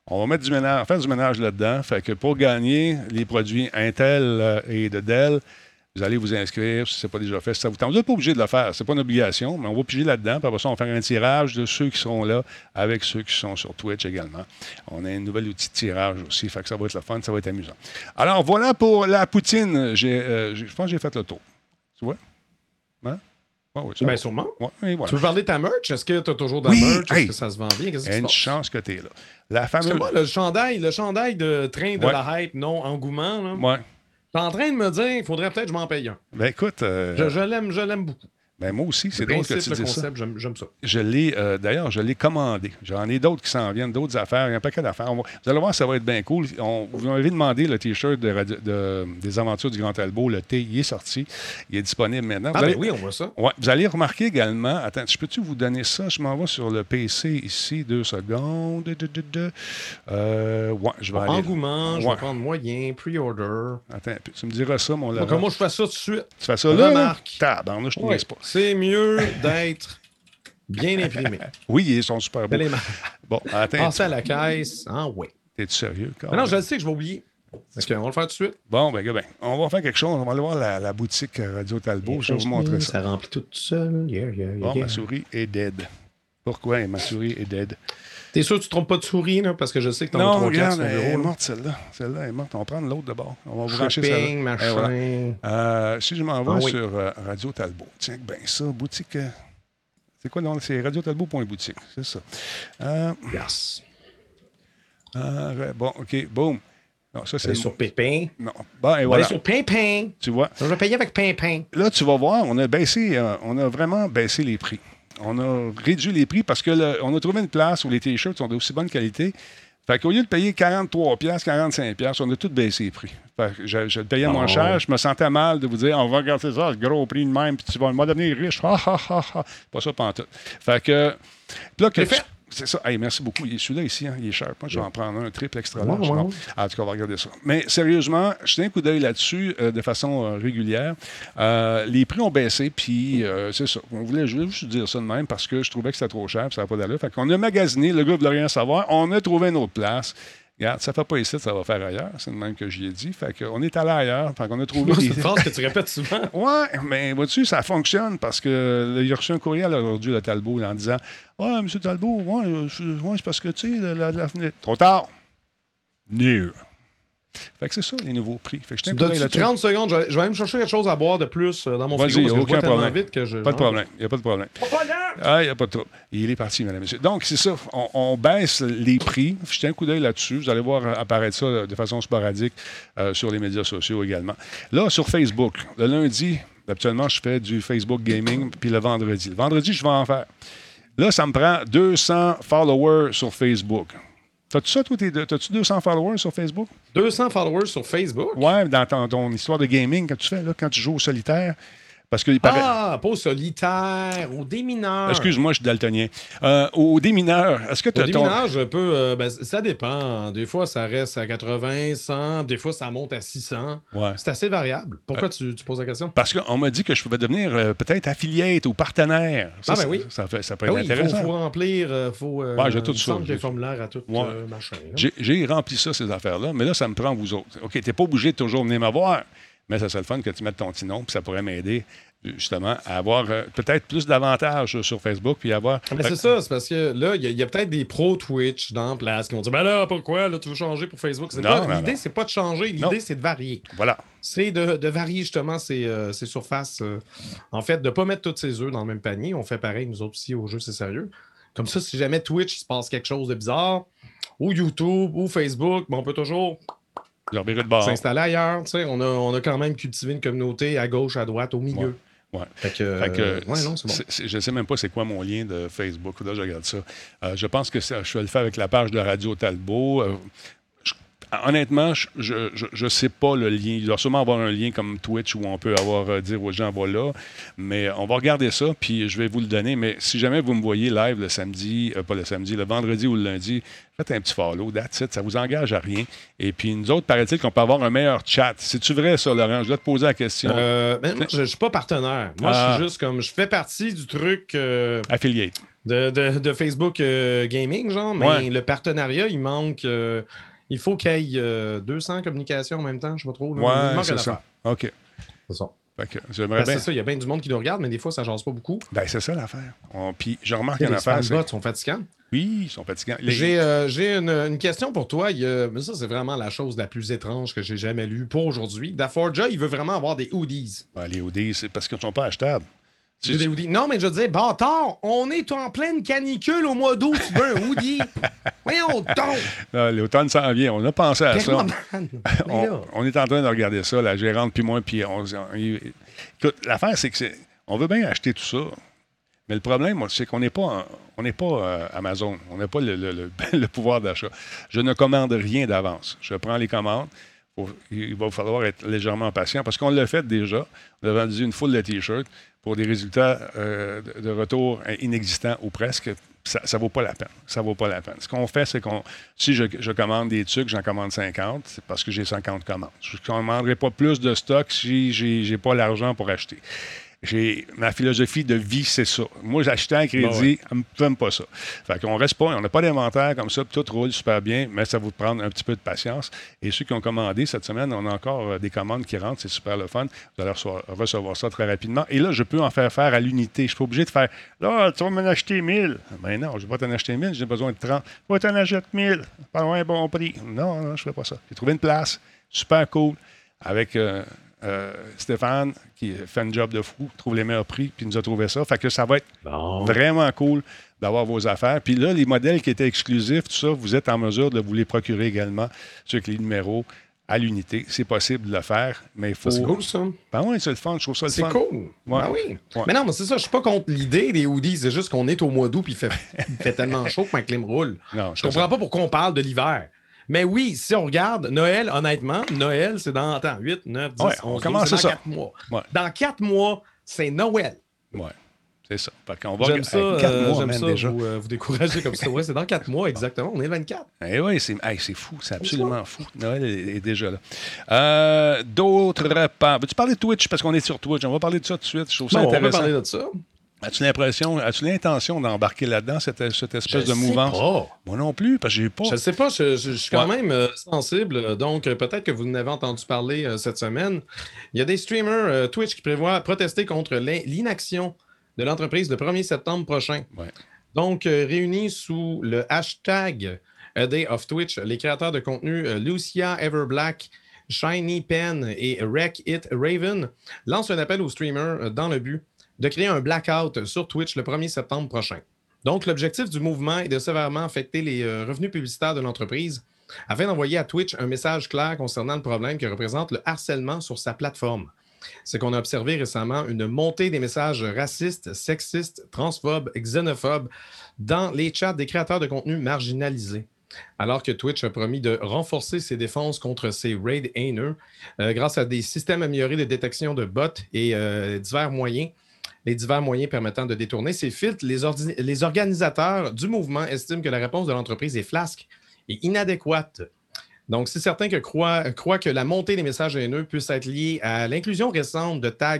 On va mettre du ménage, faire du ménage là-dedans. Fait que pour gagner les produits Intel euh, et de Dell, vous allez vous inscrire si ce n'est pas déjà fait. Si ça vous tente. Vous n'êtes pas obligé de le faire. C'est pas une obligation, mais on va piger là-dedans. Puis après ça, on va faire un tirage de ceux qui seront là avec ceux qui sont sur Twitch également. On a un nouvel outil de tirage aussi. Fait que ça va être le fun, ça va être amusant. Alors voilà pour la poutine. J'ai, euh, je pense que j'ai fait le tour. Tu vois? Hein? Ouais, oui, va. sûrement. Ouais, et voilà. Tu veux parler de ta merch? Est-ce que tu as toujours de la Oui, merch? Est-ce que ça se vend bien? Qu'est-ce Il y qui a se une chance que tu es là. La Parce que fameuse. moi, le chandail, le chandail de train de Ouais. la hype, non engouement, là, Ouais. T'es en train de me dire il faudrait peut-être que je m'en paye un. Ben écoute, euh, Je, je l'aime, je l'aime beaucoup. Ben moi aussi, c'est Le drôle que tu le dises ça. concept, j'aime j'aime ça. Je l'ai, euh, d'ailleurs, je l'ai commandé. J'en ai d'autres qui s'en viennent, d'autres affaires. Il y a un paquet d'affaires. Va- vous allez voir, ça va être bien cool. On, vous m'avez demandé le T-shirt de, Radio- de- des aventures du Grand Talbot. Le T, il est sorti. Il est disponible maintenant. Ah, vous, allez, ben oui, on voit ça. ouais, vous allez remarquer également. Attends, je peux-tu vous donner ça? Je m'en vais sur le PC ici, deux secondes. De, de, de, de. Euh, ouais, je vais aller. Engouement, je Ouais. vais prendre moyen, pre-order. Attends, tu me diras ça, mon moi, je fais ça tout de suite. Tu fais ça là? là? Remarque. Tabarnouche, je te Ouais. pas. C'est mieux d'être bien imprimé. Oui, ils sont super beaux. Bon, attends. Passer à la caisse. Ah, ouais. T'es-tu sérieux? Mais non, je le sais que je vais oublier. Est-ce qu'on va le faire tout de suite? Bon, ben, ben, on va faire quelque chose. On va aller voir la, la boutique Radio Talbot. Je vais vous montrer ça. Ça remplit tout seul. Yeah, yeah, yeah, Bon, yeah. ma souris est dead. Pourquoi ma souris est dead? T'es sûr que tu te trompes pas de souris, là? Parce que je sais que t'en as Non, trois regarde, elle est morte celle-là. Celle-là est morte. On va prendre l'autre d'abord. On va vous brancher celle-là. Shopping, Et machin. voilà. Euh, si je m'en vais Ah oui. sur euh, Radio Talbot, tiens, ben ça, boutique. euh, C'est quoi? non, C'est radiotalbot.boutique. C'est ça. Yes. bon, OK. Boom. Non, ça, c'est. Sur. Pépin. Non. Bon, et voilà. sur Pimpin. Tu vois? Je vais payer avec Pimpin. Là, tu vas voir, on a baissé, euh, on a vraiment baissé les prix. On a réduit les prix parce que le- on a trouvé une place où les t-shirts sont d'aussi bonne qualité. Fait qu'au lieu de payer 43 pièces, 45 pièces, on a tout baissé les prix. Fait que je, je le payais moins Ah, cher. ouais. Je me sentais mal de vous dire, on va regarder ça, le gros prix de même, puis tu vas me devenir riche. Ha, ha, ha, ha. Pas ça pantoute. Fait que, là, que C'est tu- fait. C'est ça. Hey, merci beaucoup. Il est celui-là ici, hein, il est cher. Moi, je vais en prendre un triple extra large. En tout cas, on va regarder ça. Mais sérieusement, je tiens un coup d'œil là-dessus euh, de façon euh, régulière. Euh, les prix ont baissé, puis c'est ça. On voulait je voulais juste dire ça de même parce que je trouvais que c'était trop cher, puis ça n'a pas d'allure. Fait qu'on a magasiné, le gars ne voulait rien savoir. On a trouvé une autre place. Regarde, ça ne fait pas ici, ça va faire ailleurs. C'est le même que j'y ai dit. Fait qu'on est allé ailleurs. Fait qu'on a trouvé C'est une phrase que tu répètes souvent. Ouais, mais vois-tu, ça fonctionne parce que il a reçu un courriel aujourd'hui, le Talbot, en disant Ouais, M. Talbot, ouais, euh, c'est ouais, c'est parce que, tu sais, la, la- la fenêtre. Trop tard. New. Fait que c'est ça, les nouveaux prix. Fait que je tiens me un coup d'œil donnes-tu là-dessus. 30 secondes? Je vais, je vais aller me chercher quelque chose à boire de plus euh, dans mon Vas-y, frigo. parce que je aucun problème. vite que je- Pas de problème. Il n'y a pas de problème. Ah, il n'y a pas de trouble. Il est parti, mesdames et messieurs. Donc, c'est ça. On, on baisse les prix. Jetez un coup d'œil là-dessus. Vous allez voir apparaître ça euh, de façon sporadique euh, sur les médias sociaux également. Là, sur Facebook, le lundi, habituellement, je fais du Facebook Gaming, puis le vendredi. Le vendredi, je vais en faire. Là, ça me prend 200 followers sur Facebook. T'as-tu ça, toi? T'as-tu 200 followers sur Facebook? 200 followers sur Facebook? Ouais, dans ton, ton histoire de gaming, quand tu fais, là, quand tu joues au solitaire. Parce paraît. Ah, pas au solitaire, au démineur. Excuse-moi, je suis daltonien. Euh, au démineur, est-ce que tu Au as ton. je peux. euh, ben, ça dépend. Des fois, ça reste à 80, 100. Des fois, ça monte à 600. Ouais. C'est assez variable. Pourquoi tu, tu poses la question? Parce qu'on m'a dit que je pouvais devenir euh, peut-être affiliate ou partenaire. Ça, Ah, ben oui. Ça, ça peut Ah être oui, il faut, intéressant. faut remplir. euh, faut, Ouais, j'ai tout ça, j'ai- à tout Ouais. machin. là. J'ai- rempli ça, ces affaires-là, mais là, ça me prend vous autres. OK, t'es pas obligé de toujours venir me voir, mais ça serait le fun que tu mettes ton petit nom, puis ça pourrait m'aider justement à avoir euh, peut-être plus d'avantages sur Facebook, puis avoir... Mais c'est ça, c'est parce que là, il y a, il y a peut-être des pros Twitch dans la place qui vont dire Ben là, pourquoi? Là, tu veux changer pour Facebook? C'est Non, pas- L'idée, non. c'est pas de changer, Non. l'idée, c'est de varier. Voilà. C'est de, de varier justement ces, euh, ces surfaces. euh, en fait, de ne pas mettre tous ses œufs dans le même panier. On fait pareil, nous autres aussi, au jeu, c'est sérieux. Comme ça, si jamais Twitch il se passe quelque chose de bizarre, ou YouTube, ou Facebook, ben, on peut toujours S'installer ailleurs. tu sais. On a, on a quand même cultivé une communauté à gauche, à droite, au milieu. Ouais. Fait que, Fait que, euh, ouais, non, c'est bon. je ne sais même pas c'est quoi mon lien de Facebook. Là, je regarde ça. Euh, je pense que ça- je vais le faire avec la page de Radio Talbot. Euh, honnêtement, je ne sais pas le lien. Il doit sûrement avoir un lien comme Twitch où on peut avoir euh, dire aux gens voilà. Mais on va regarder ça, puis je vais vous le donner. Mais si jamais vous me voyez live le samedi, euh, pas le samedi, le vendredi ou le lundi, faites un petit follow, that's it, ça vous engage à rien. Et puis nous autres, paraît-il qu'on peut avoir un meilleur chat. C'est-tu vrai ça, Laurent? Je dois te poser la question. Euh, ben, moi, je ne suis pas partenaire. Moi, je Ah. suis juste comme. Je fais partie du truc euh, Affiliate. de, de- de Facebook euh, Gaming, genre, mais Ouais. le partenariat, il manque. Euh, il faut qu'il y ait euh, 200 communications en même temps, je sais pas trop. là. Ouais, c'est ça. OK. C'est ça. Ben, bien. c'est ça, il y a bien du monde qui nous regarde, mais des fois, ça jase pas beaucoup. Ben, c'est ça l'affaire. On- Puis je remarque Les une affaire. c'est- spambots sont fatigants. Oui, ils sont fatigants. Les- J'ai euh, une, une question pour toi. Il mais ça, c'est vraiment la chose la plus étrange que j'ai jamais lue pour aujourd'hui. Daforja, il veut vraiment avoir des hoodies. Ben, les OD, c'est parce qu'ils ne sont pas achetables. Tu veux? Non, mais je disais, bâtard, on est en pleine canicule au mois d'août, tu veux un hoodie? Voyons donc! L'automne s'en vient. On a pensé à ça. On, on est en train de regarder ça, la gérante puis moi, puis on, écoute, l'affaire, c'est que c'est, on veut bien acheter tout ça, mais le problème, c'est qu'on n'est pas, on n'est pas euh, Amazon, on n'a pas le, le- le- le pouvoir d'achat. Je ne commande rien d'avance. Je prends les commandes. Faut- il va falloir être légèrement patient parce qu'on l'a fait déjà. On a vendu une foule de T-shirts pour des résultats euh, de, retour inexistants ou presque. Ça ne vaut pas la peine. Ça vaut pas la peine. Ce qu'on fait, c'est qu'on, si je, je commande des trucs, j'en commande 50, c'est parce que j'ai 50 commandes. Je ne commanderai pas plus de stock si j'ai n'ai pas l'argent pour acheter. J'ai, ma philosophie de vie, c'est ça. Moi, j'achetais un crédit, Bon, ouais. j'aime pas ça. Fait qu'on reste pas, on n'a pas d'inventaire comme ça, puis tout roule super bien, mais ça va vous prendre un petit peu de patience. Et ceux qui ont commandé cette semaine, on a encore euh, des commandes qui rentrent, c'est super le fun. Vous allez recevoir, ça très rapidement. Et là, je peux en faire faire à l'unité. Je suis pas obligé de faire, là, tu vas m'en acheter 1000. Ben non, je vais pas t'en acheter 1000, j'ai besoin de 30. Je vais t'en acheter 1000, pas loin un bon prix. Non, non, je fais pas ça. J'ai trouvé une place, super cool, avec euh, euh, Stéphane, qui fait un job de fou, trouve les meilleurs prix, puis nous a trouvé ça. Fait que ça va être Bon. vraiment cool d'avoir vos affaires. Puis là, les modèles qui étaient exclusifs, tout ça, vous êtes en mesure de vous les procurer également, ceux avec les numéros à l'unité. C'est possible de le faire, mais il faut. C'est cool, ça. Ben oui, c'est le fun. Je trouve ça le C'est fun. cool. Ouais. Ben oui. Ouais. Mais non, mais c'est ça. Je suis pas contre l'idée des hoodies. C'est juste qu'on est au mois d'août puis il fait, il fait tellement chaud que ma clim roule. Non, Je c'est comprends ça. pas pourquoi on parle de l'hiver. Mais oui, si on regarde Noël, honnêtement, Noël, c'est dans attends, 8, 9, 10, Ouais, 11, on commence 12, c'est ça. dans 4 mois. Ouais. Dans 4 mois, c'est Noël. Ouais, c'est ça. Qu'on va J'aime ça, Hey, quatre euh, mois, ça déjà. vous, euh, vous décourager comme ça. Ouais, c'est dans 4 mois, exactement. On est le 24. Eh oui, c'est hey, fou, c'est absolument fou. Noël est, est déjà là. Euh, D'autre part, veux-tu parler de Twitch? Parce qu'on est sur Twitch. On va parler de ça tout de suite. Je trouve ça Bon, on peut intéressant. parler de ça. As-tu l'impression, as-tu l'intention d'embarquer là-dedans, cette, cette espèce Je de sais mouvance? pas. Moi non plus, parce que j'ai pas. Je ne sais pas, je, je- je suis quand Ouais. même euh, sensible, donc euh, peut-être que vous en avez entendu parler euh, cette semaine. Il y a des streamers Twitch qui prévoient protester contre l'in- l'inaction de l'entreprise le 1er septembre prochain. Ouais. Donc, réunis sous le hashtag A Day of Twitch, les créateurs de contenu Lucia Everblack, Shiny Pen et Wreck It Raven lancent un appel aux streamers dans le but de créer un blackout sur Twitch le 1er septembre prochain. Donc, l'objectif du mouvement est de sévèrement affecter les euh, revenus publicitaires de l'entreprise afin d'envoyer à Twitch un message clair concernant le problème que représente le harcèlement sur sa plateforme. C'est qu'on a observé récemment une montée des messages racistes, sexistes, transphobes, xénophobes dans les chats des créateurs de contenu marginalisés. Alors que Twitch a promis de renforcer ses défenses contre ces raids haineux euh, grâce à des systèmes améliorés de détection de bots et euh, divers moyens, les divers moyens permettant de détourner ces filtres, les, organisateurs du mouvement estiment que la réponse de l'entreprise est flasque et inadéquate. Donc, c'est certain que croient, croient que la montée des messages haineux puisse être liée à l'inclusion récente de tags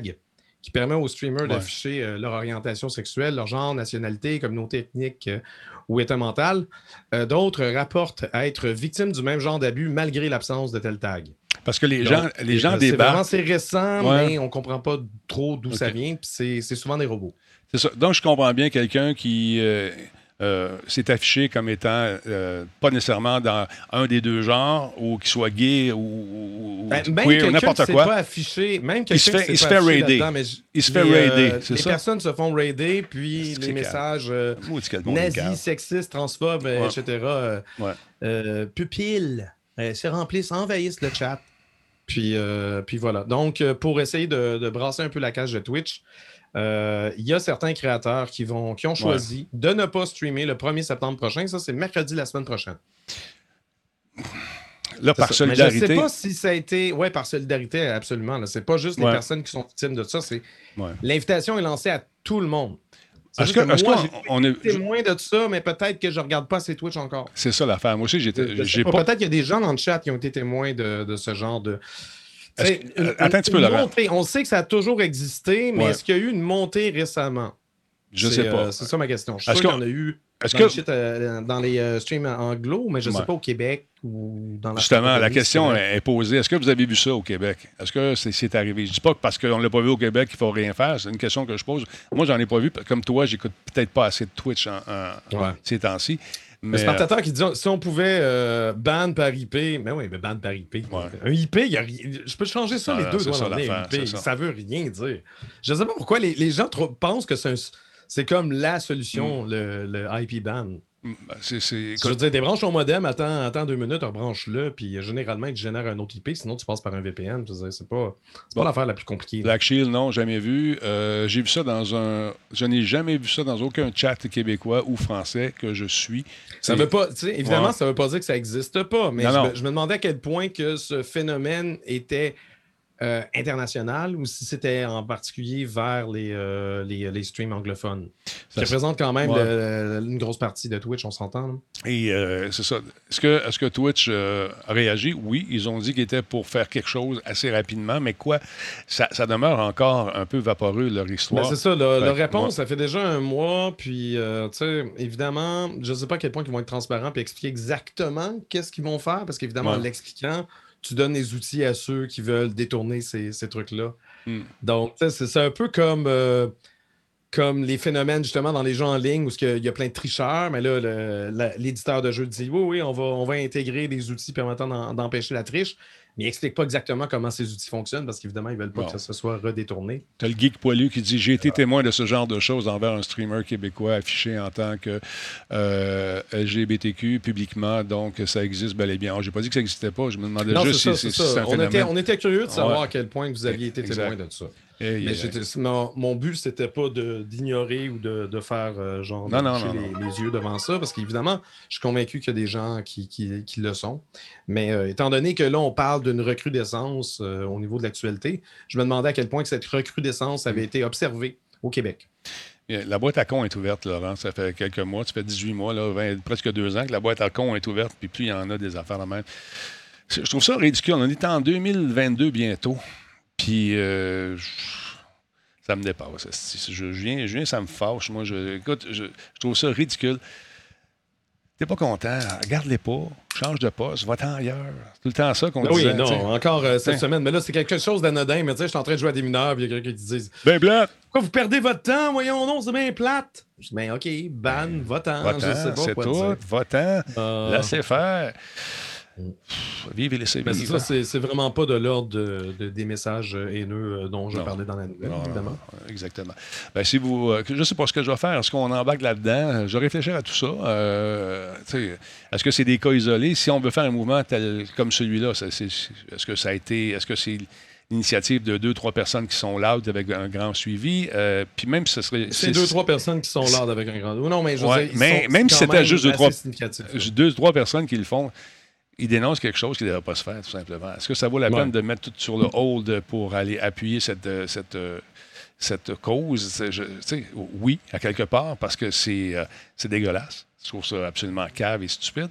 qui permet aux streamers Ouais. d'afficher euh, leur orientation sexuelle, leur genre, nationalité, communauté ethnique euh, ou état mental. Euh, D'autres rapportent à être victimes du même genre d'abus malgré l'absence de tel tag. Parce que les Donc, gens, les gens euh, c'est vraiment débarquent. c'est récent, Ouais. mais on comprend pas trop d'où ça vient. Puis c'est c'est souvent des robots. C'est ça. Donc, je comprends bien quelqu'un qui euh, euh, s'est affiché comme étant euh, pas nécessairement dans un des deux genres, ou qu'il soit gay ou, Ben, queer, n'importe quoi. pas affiché, même Il se fait- qui il se fait raider. Il se fait les, euh, raider, c'est Les ça? personnes se font raider, puis les messages nazis, sexistes, transphobes, Ouais. etc., Ouais. pupilles, se remplissent, envahissent le chat. Puis, euh, puis voilà. Donc, euh, pour essayer de, de brasser un peu la cage de Twitch, euh, il y a certains créateurs qui, vont, qui ont choisi de ne pas streamer le 1er septembre prochain. Ça, c'est mercredi la semaine prochaine. Là, par. Mais je ne solidarité. sais pas si ça a été. Oui, par solidarité, absolument. Ce n'est pas juste les personnes qui sont victimes de ça. c'est Ouais. L'invitation est lancée à tout le monde. Que, moi, on est. été témoin de ça, mais peut-être que je ne regarde pas ces Twitch encore. C'est ça l'affaire. Moi aussi, j'étais. J'ai pas. Peut-être qu'il y a des gens dans le chat qui ont été témoins de, de ce genre de. Que- une- euh, attends un petit peu, Laurent. montée. On sait que ça a toujours existé, mais Ouais. est-ce qu'il y a eu une montée récemment? Je sais pas. euh, c'est ça ma question. Je suis Est-ce sûr qu'on- a eu dans, que. les, shit, euh, dans les euh, streams anglo, mais je ne Ouais. sais pas au Québec ou dans la Justement, la question est posée. Est-ce que vous avez vu ça au Québec? Est-ce que c'est arrivé? Je dis pas que parce qu'on ne l'a pas vu au Québec qu'il faut rien faire. C'est une question que je pose. Moi, j'en ai pas vu. Comme toi, j'écoute peut-être pas assez de Twitch en, en- Ouais. ces temps-ci. Le Mais, Spartateur qui dit si on pouvait euh, ban par IP, mais oui, mais ban par IP. Ouais. Un IP, il y a je peux changer ça, Ah, les deux doigts ça le IP. ça. Veut rien dire. Je ne sais pas pourquoi les, les gens pensent que c'est un- c'est comme la Mm. solution, le, le IP ban. ben, c'est- c'est- Je veux dire, débranche ton modem, attends, attends deux minutes, rebranche-le, puis généralement, il te génère un autre IP, sinon tu passes par un VPN. Je veux dire, c'est pas, c'est Bon. pas l'affaire la plus compliquée. là. Black Shield, non, jamais vu. Euh, J'ai vu ça dans un. Je n'ai jamais vu ça dans aucun chat québécois ou français que je suis. Ça veut pas, évidemment, Ouais. ça veut pas dire que ça n'existe pas, mais Non, je, non. Je me demandais à quel point que ce phénomène était euh, international ou si c'était en particulier vers les, euh, les, les streams anglophones? Ça, qui représentent quand même ouais. le- une grosse partie de Twitch, on s'entend. Et euh, c'est ça. Est-ce que, est que Twitch euh, a réagi? Oui, ils ont dit qu'ils étaient pour faire quelque chose assez rapidement, mais quoi? Ça, ça demeure encore un peu vaporeux, leur Ben, histoire. c'est ça, le- Fait leur réponse, moi- ça fait déjà un mois, puis, euh, tu sais, évidemment, je ne sais pas à quel point ils vont être transparents et expliquer exactement qu'est-ce qu'ils vont faire, parce qu'évidemment, en l'expliquant, tu donnes les outils à ceux qui veulent détourner ces, ces trucs-là. Hmm. Donc, c'est un peu comme, euh, comme les phénomènes, justement, dans les jeux en ligne où il y, a- plein de tricheurs, mais là, l'éditeur de jeu dit oui, oui, on va, on va intégrer des outils permettant d'empêcher la triche. Mais ils n'expliquent pas exactement comment ces outils fonctionnent parce qu'évidemment, ils ne veulent pas Bon. que ça se soit redétourné. Tu as le geek poilu qui dit J'ai été témoin de ce genre de choses envers un streamer québécois affiché en tant que euh, LGBTQ publiquement, donc ça existe bel et bien. J'ai pas dit que ça n'existait pas, je me demandais Non, juste ça, si, c'est si un On était, on était curieux de savoir Ouais. à quel point vous aviez été Exact. témoin de ça. Mais mon, mon but, c'était pas d'ignorer ou de, de faire euh, genre Non, de non, les, les yeux devant ça, parce qu'évidemment, je suis convaincu qu'il y a des gens qui, qui- qui le sont. Mais euh, étant donné que là, on parle d'une recrudescence euh, au niveau de l'actualité, je me demandais à quel point que cette recrudescence Mm. avait été observée au Québec. La boîte à con est ouverte, Laurent. Ça fait quelques mois, ça fait 18 mois, là, 20 presque deux ans que la boîte à con est ouverte, puis plus il y en a des affaires de même. Je trouve ça ridicule. On est en 2022 bientôt, puis euh, ça me dépasse. Je, viens, je viens, ça me fâche. Moi, je, écoute, je, je trouve ça ridicule. T'es pas content, regarde-les pas, change de poste, va-t'en ailleurs. C'est tout le temps ça qu'on Ah oui, disait. non, t'sais. encore euh, cette T'sais. semaine. Mais là, c'est quelque chose d'anodin. Mais tu sais, je suis en train de jouer à des mineurs, puis il y a quelqu'un qui dit Ben blanc, Pourquoi vous perdez votre temps? Voyons, non, c'est bien plate. Je dis, ben, OK, ban, va-t'en. Sais va-t'en, pas c'est tout, va-t'en, Euh, laissez faire. Vive et laissez Ben, c'est vivre. ça, c'est c'est vraiment pas de l'ordre de- de- des messages euh, haineux euh, dont je Non. parlais dans la nouvelle, Non, évidemment. non, exactement. Ben, si vous, euh, je ne sais pas ce que je vais faire. Est-ce qu'on embarque là-dedans? Je vais réfléchir à tout ça. Euh, est-ce que c'est des cas isolés? Si on veut faire un mouvement tel, comme celui-là, c'est- est-ce que ça a été. Est-ce que c'est l'initiative de deux, trois personnes qui sont là avec un grand suivi? Euh, puis même si ce serait. C'est deux, trois personnes qui sont là avec un grand. Non, mais je Ouais, même si c'était juste deux, trois- deux, trois personnes qui le font, ils dénoncent quelque chose qui ne devrait pas se faire, tout simplement. Est-ce que ça vaut la Ouais. peine de mettre tout sur le hold pour aller appuyer cette, euh, cette, euh, cette cause? Je- oui, à quelque part, parce que c'est euh, c'est dégueulasse. Je trouve ça absolument cave et stupide.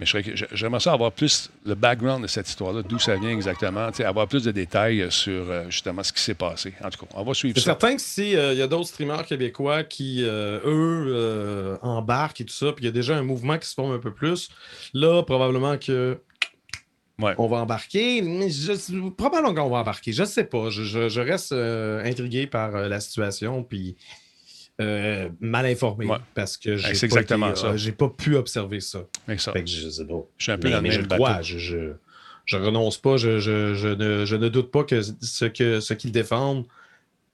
Mais je serais que- j'aimerais ça avoir plus le background de cette histoire-là, d'où ça vient exactement, avoir plus de détails sur euh, justement ce qui s'est passé. En tout cas, on va suivre C'est ça. certain que s'il y a d'autres streamers québécois qui, euh, eux, euh, embarquent et tout ça, puis il y a déjà un mouvement qui se forme un peu plus, là, probablement que Ouais. on va embarquer. Mais je- probablement qu'on va embarquer. Je sais pas. Je, je- je reste euh, intrigué par euh, la situation, puis euh, mal informé, Ouais. parce que j'ai pas exactement été, ça. euh, j'ai pas pu observer ça. Ça. Fait que je sais pas. Je suis un peu Mais, dans mais je crois, je, je, je renonce pas, je, ne, je ne doute pas que ce que ce qu'ils défendent.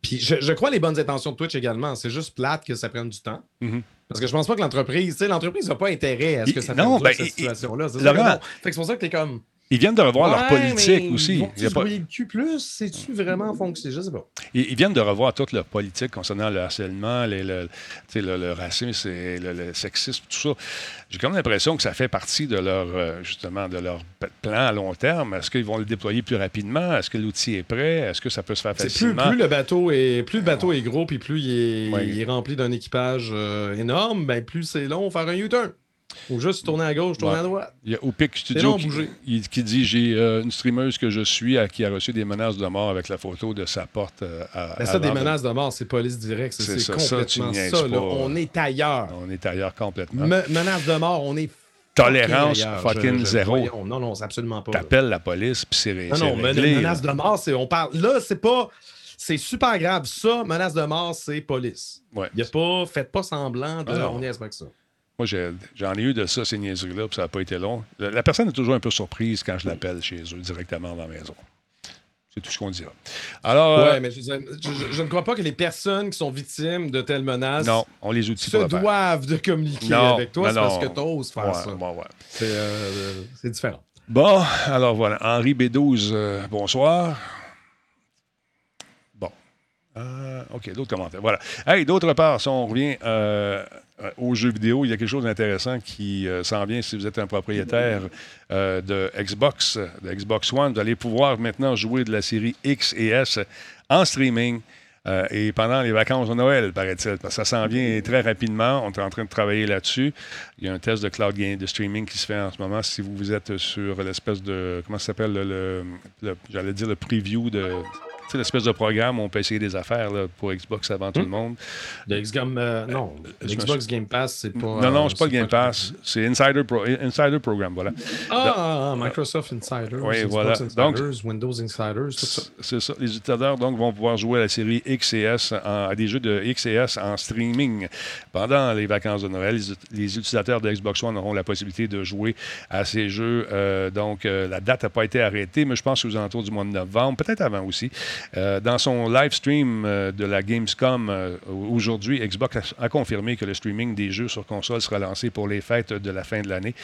Puis je, crois les bonnes intentions de Twitch également. C'est juste plate que ça prenne du temps. Mhm. Parce que je pense pas que l'entreprise, tu sais, l'entreprise n'a pas intérêt à ce que ça fasse ben, cette situation-là. C'est. Fait que c'est pour ça que t'es comme. Ils viennent de revoir leur politique aussi. vont-ils Il y a se pas- le cul plus? C'est-tu vraiment fonctionné? Je sais pas. Ils, ils viennent de revoir toute leur politique concernant le harcèlement, les- le, le- le racisme, le, le sexisme, tout ça. J'ai comme l'impression que ça fait partie de leur euh, justement de leur plan à long terme. Est-ce qu'ils vont le déployer plus rapidement? Est-ce que l'outil est prêt? Est-ce que ça peut se faire plus, facilement? plus le bateau est plus le bateau est gros puis plus il est, Ouais. il est rempli d'un équipage euh, énorme, ben plus c'est long faire un U-turn. Ou juste tourner à gauche, tourner Ouais. à droite. Il y a Opic Studio qui, il- qui dit J'ai euh, une streameuse que je suis à- qui a reçu des menaces de mort avec la photo de sa porte euh, à. Ben à ça, des menaces de mort, c'est police directe. C'est ça, complètement ça. là. On est ailleurs. On est ailleurs complètement. Me- menace de mort, on est. Tolérance fucking ailleurs. fucking Je- je- zéro. voyons. Non, non, c'est absolument pas. T'appelles la police, puis c'est Non, c'est non, men- réglé, menace là. de mort, c'est. On parle. Là, c'est pas. C'est super grave. Ça, menace de mort, c'est police. Ouais. Y a pas. Faites pas semblant de. Ah non. on que ça. Moi, j'en ai eu de ça, ces niaiseries-là, puis ça n'a pas été long. La, la personne est toujours un peu surprise quand je l'appelle chez eux, directement dans la maison. C'est tout ce qu'on dira. Alors, euh, Ouais, mais je, je- je- je ne crois pas que les personnes qui sont victimes de telles menaces non, on les outils se doivent de communiquer Non, avec toi. C'est parce que tu oses faire Ouais, ça. ouais. C'est euh, c'est différent. Bon, alors voilà. Henri B12, euh, bonsoir. Bon. Euh, OK, d'autres commentaires. Voilà. Hey, d'autre part, si on revient euh, aux jeux vidéo, il y a quelque chose d'intéressant qui euh, s'en vient si vous êtes un propriétaire euh, de Xbox, de Xbox One. Vous allez pouvoir maintenant jouer de la série X et S en streaming. et pendant les vacances de Noël, paraît-il, ça s'en vient très rapidement. On est en train de travailler là-dessus. Il y a un test de cloud game, de streaming qui se fait en ce moment. Si vous, êtes sur l'espèce de. Comment ça s'appelle le, le- le- J'allais dire le preview de. Sais, l'espèce de programme où on peut essayer des affaires là, pour Xbox avant tout le monde. Le Xgame, euh, non, le Xbox Game Pass, c'est pas. non, non, euh, c'est pas le Game Pass. C'est Insider, Pro- Insider Program, voilà. Ah, ah, Microsoft Insiders, Oui, Xbox voilà. Insiders, Windows Insiders, tout ça. C'est ça. Les utilisateurs donc, vont pouvoir jouer à la série X et S, en- à des jeux de X et S en streaming pendant les vacances de Noël. Les, les utilisateurs de Xbox One auront la possibilité de jouer à ces jeux. Euh, donc, euh, la date n'a pas été arrêtée, mais je pense aux alentours du mois de novembre, peut-être avant aussi. Euh, dans son live stream euh, de la Gamescom euh, aujourd'hui, Xbox a, confirmé que le streaming des jeux sur console sera lancé pour les fêtes de la fin de l'année.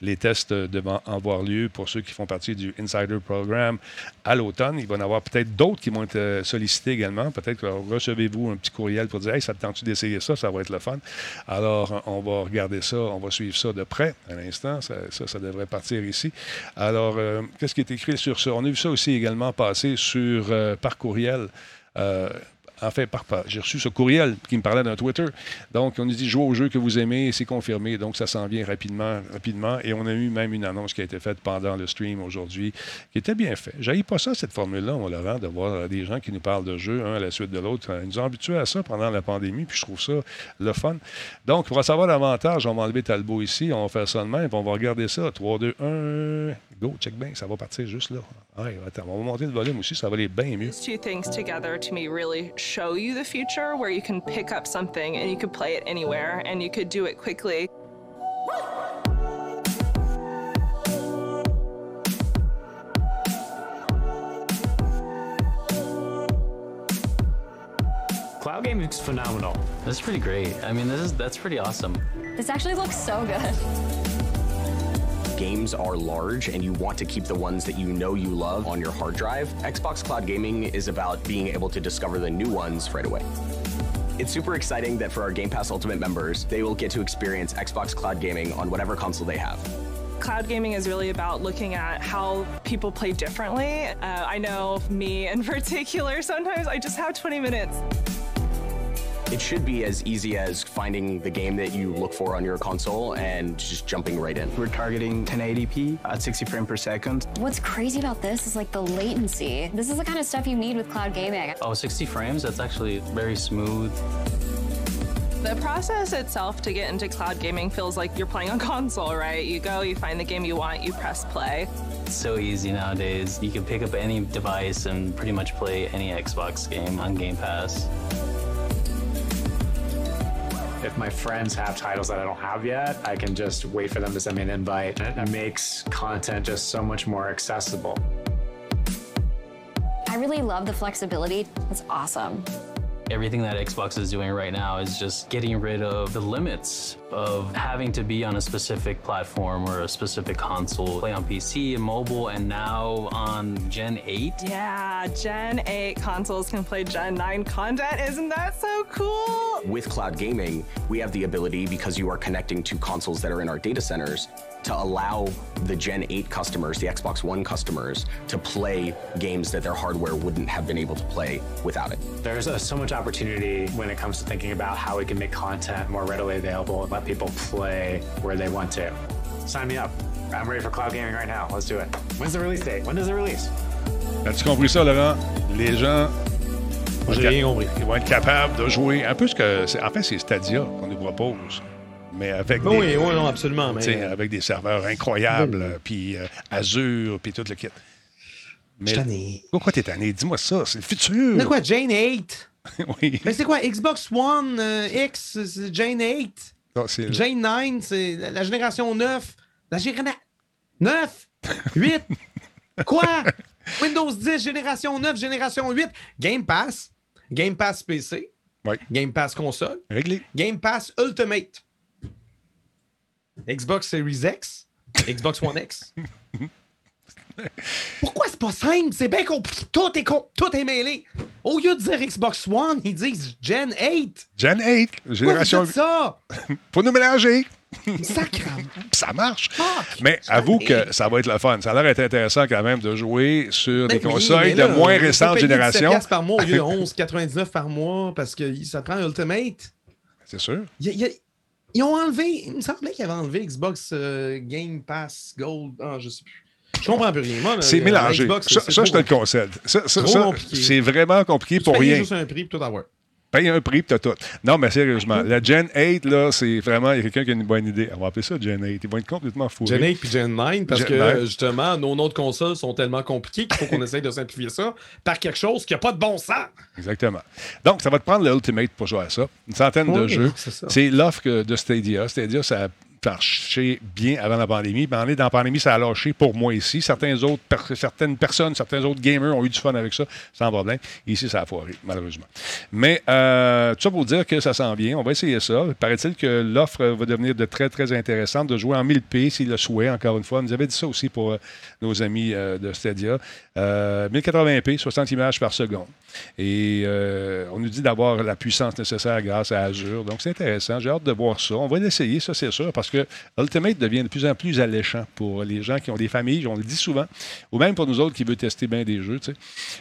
Les tests devant avoir lieu pour ceux qui font partie du Insider Program à l'automne. Il va y en avoir peut-être d'autres qui vont être sollicités également. Peut-être que recevez-vous un petit courriel pour dire Hey, ça te tente d'essayer ça, ça va être le fun. Alors, on va regarder ça, on va suivre ça de près à l'instant. Ça, ça, ça devrait partir ici. Alors, qu'est-ce qui est écrit sur ça? On a vu ça aussi également passer sur, courriel. Euh, en fait, par, par- j'ai reçu ce courriel qui me parlait d'un Twitter. Donc, on nous dit jouez au jeu que vous aimez, c'est confirmé. Donc, ça s'en vient rapidement, rapidement. Et on a eu même une annonce qui a été faite pendant le stream aujourd'hui, qui était bien fait. J'haïs pas ça, cette formule-là, mon Laurent, de voir des gens qui nous parlent de jeux, un à la suite de l'autre. Ils nous ont habitués à ça pendant la pandémie, puis je trouve ça le fun. Donc, pour en savoir davantage, on va enlever Talbot ici, on va faire ça de on va regarder ça. 3, 2, 1, go, check bien, ça va partir juste là. Attends, on va monter le volume aussi, ça va aller bien mieux. Show you the future where you can pick up something and you could play it anywhere and you could do it quickly. Cloud gaming is phenomenal. That's pretty great. I mean, this is that's pretty awesome. This actually looks so good. Games are large and you want to keep the ones that you know you love on your hard drive, Xbox Cloud Gaming is about being able to discover the new ones right away. It's super exciting that for our Game Pass Ultimate members, they will get to experience Xbox Cloud Gaming on whatever console they have. Cloud gaming is really about looking at how people play differently. Uh, I know me in particular, sometimes I just have 20 minutes. It should be as easy as finding the game that you look for on your console and just jumping right in. We're targeting 1080p at 60 frames per second. What's crazy about this is like the latency. This is the kind of stuff you need with cloud gaming. Oh, 60 frames? That's actually very smooth. The process itself to get into cloud gaming feels like you're playing on console, right? You go, you find the game you want, you press play. It's so easy nowadays. You can pick up any device and pretty much play any Xbox game on Game Pass. If my friends have titles that I don't have yet, I can just wait for them to send me an invite. And it makes content just so much more accessible. I really love the flexibility. It's awesome. Everything that Xbox is doing right now is just getting rid of the limits of having to be on a specific platform or a specific console. Play on PC and mobile, and now on Gen 8. Yeah, Gen 8 consoles can play Gen 9 content. Isn't that so cool? With cloud gaming, we have the ability, because you are connecting to consoles that are in our data centers, to allow the Gen 8 customers, the Xbox One customers, to play games that their hardware wouldn't have been able to play without it. There's uh, so much opportunity when it comes to thinking about how we can make content more readily available and let people play where they want to. Sign me up. I'm ready for cloud gaming right now. Let's do it. When's the release date? When does it release? As-tu compris ça, Laurent? Les gens vont J'ai être rien compris. ils vont être capables de jouer un peu ce que. c'est- En fait, c'est Stadia qu'on nous propose. Mais avec, Oui, des, oui, non, absolument. Mais, avec des serveurs incroyables, euh, puis euh, Azure, puis tout le kit. Mais tanné. pourquoi t'es tanné? Dis-moi ça, c'est le futur. C'est quoi, Jane 8? oui. Mais c'est quoi, Xbox One euh, X, Jane 8? Non, c'est- Jane 9, c'est la la génération 9. La génération 9, 8. Quoi? Windows 10, génération 9, génération 8. Game Pass. Game Pass PC. Ouais. Game Pass console. Réglé. Game Pass Ultimate. Xbox Series X. Xbox One X. Pourquoi c'est pas simple? C'est bien compliqué. Tout est, com- tout est mêlé. Au lieu de dire Xbox One, ils disent Gen 8. Gen 8, Pourquoi génération. dites ça? Pour nous mélanger. Sacrement. Ça marche. Fuck. Mais avoue que ça va être le fun. Ça a l'air d'être intéressant quand même de jouer sur des Ben oui, consoles de moins récente payer 17 génération. piastres par mois au lieu de 11,99 par mois parce que ça prend Ultimate. C'est sûr. Il y a- il y a- ils ont enlevé, il me semblait qu'ils avaient enlevé Xbox euh, Game Pass Gold. Ah, je sais plus. Je comprends plus rien. C'est la mélangé. Xbox, Ça, je te le concède. Ça, ça, c'est vraiment compliqué pour rien. juste un prix pour tout avoir. Paye un prix, t'as tout. Non, mais sérieusement, la Gen 8, là, c'est vraiment, il y a quelqu'un qui a une bonne idée. On va appeler ça Gen 8. Ils vont être complètement fous. Gen 8 puis Gen 9, parce Gen que 9. justement, nos autres consoles sont tellement compliquées qu'il faut qu'on essaye de simplifier ça par quelque chose qui n'a pas de bon sens. Exactement. Donc, ça va te prendre le Ultimate pour jouer à ça. Une centaine de jeux. c'est ça. C'est l'offre de Stadia. Stadia, ça a marché bien avant la pandémie. Mais on est dans la pandémie, ça a lâché pour moi ici. Certains autres, certaines personnes, certains autres gamers ont eu du fun avec ça, sans problème. Ici, ça a foiré, malheureusement. Mais euh, tout ça pour dire que ça s'en vient. On va essayer ça. Paraît-il que l'offre va devenir de très, très intéressante de jouer en 1000p, s'il le souhait, encore une fois. On nous avait dit ça aussi pour euh, nos amis euh, de Stadia. Euh, 1080p, 60 images par seconde. Et euh, on nous dit d'avoir la puissance nécessaire grâce à Azure. Donc, c'est intéressant. J'ai hâte de voir ça. On va l'essayer, ça, c'est sûr, parce que Ultimate devient de plus en plus alléchant pour les gens qui ont des familles, on le dit souvent, ou même pour nous autres qui veulent tester bien des jeux.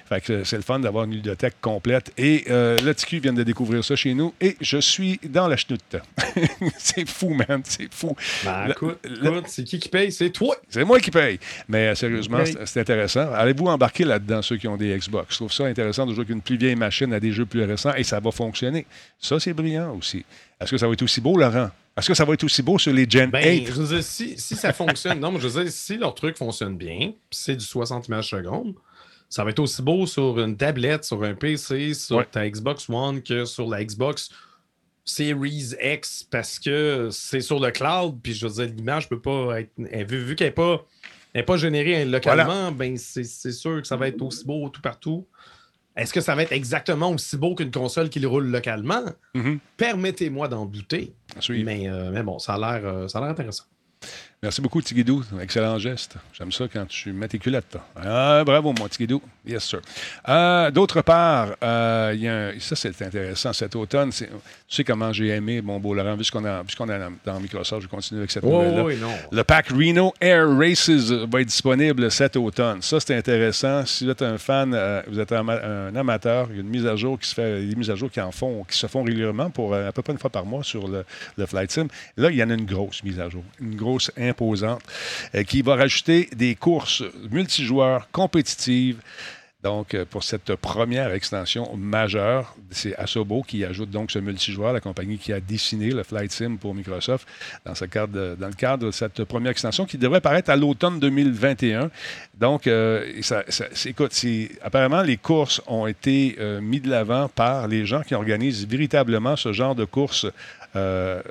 Fait que c'est le fun d'avoir une bibliothèque complète. Et euh, le TQ vient de découvrir ça chez nous et je suis dans la chenoute. c'est fou, man. C'est fou. Ben, écoute, c'est qui qui paye? C'est toi! c'est moi qui paye. Mais euh, sérieusement, c'est intéressant. Allez-vous embarquer là-dedans, ceux qui ont des Xbox? Je trouve ça intéressant de jouer avec une plus vieille machine à des jeux plus récents et ça va fonctionner. Ça, c'est brillant aussi. Est-ce que ça va être aussi beau, Laurent? Est-ce que ça va être aussi beau sur les Gen Ben, 8? je veux dire, si, si ça fonctionne, non, mais je veux dire, si leur truc fonctionne bien, c'est du 60 images secondes, ça va être aussi beau sur une tablette, sur un PC, sur Ouais. ta Xbox One que sur la Xbox Series X parce que c'est sur le cloud, puis je veux dire, l'image peut pas être. vu vu qu'elle n'est pas, elle est pas générée localement, ben c'est c'est sûr que ça va être aussi beau tout partout. Est-ce que ça va être exactement aussi beau qu'une console qui le roule localement? Mhm. Permettez-moi d'en douter. Mais, euh, mais bon, ça a l'air euh, ça a l'air intéressant. Merci beaucoup, Tigidou. Excellent geste. J'aime ça quand tu mets tes culottes. Ah, bravo, mon Tigidou. Yes, sir. Euh, D'autre part, euh, il y a un- ça, c'est intéressant. Cet automne, tu sais comment j'ai aimé, mon beau Laurent, puisqu'on est dans Microsoft, je continue avec cette Oh, nouvelle-là. oui, non. Le pack Reno Air Races va être disponible cet automne. Ça, c'est intéressant. Si vous êtes un fan, euh, vous êtes un amateur, il y a une mise à jour qui se fait, des mises à jour qui en font, qui se font régulièrement pour euh, à peu près une fois par mois sur le, le Flight Sim. Là, il y en a une grosse mise à jour, une grosse euh, qui va rajouter des courses multijoueurs compétitives. Donc, euh, pour cette première extension majeure, c'est Asobo qui ajoute donc ce multijoueur, la compagnie qui a dessiné le Flight Sim pour Microsoft dans, dans le cadre de cette première extension qui devrait paraître à l'automne 2021. Donc, euh, écoute, apparemment, les courses ont été euh, mis de l'avant par les gens qui organisent véritablement ce genre de courses. Euh,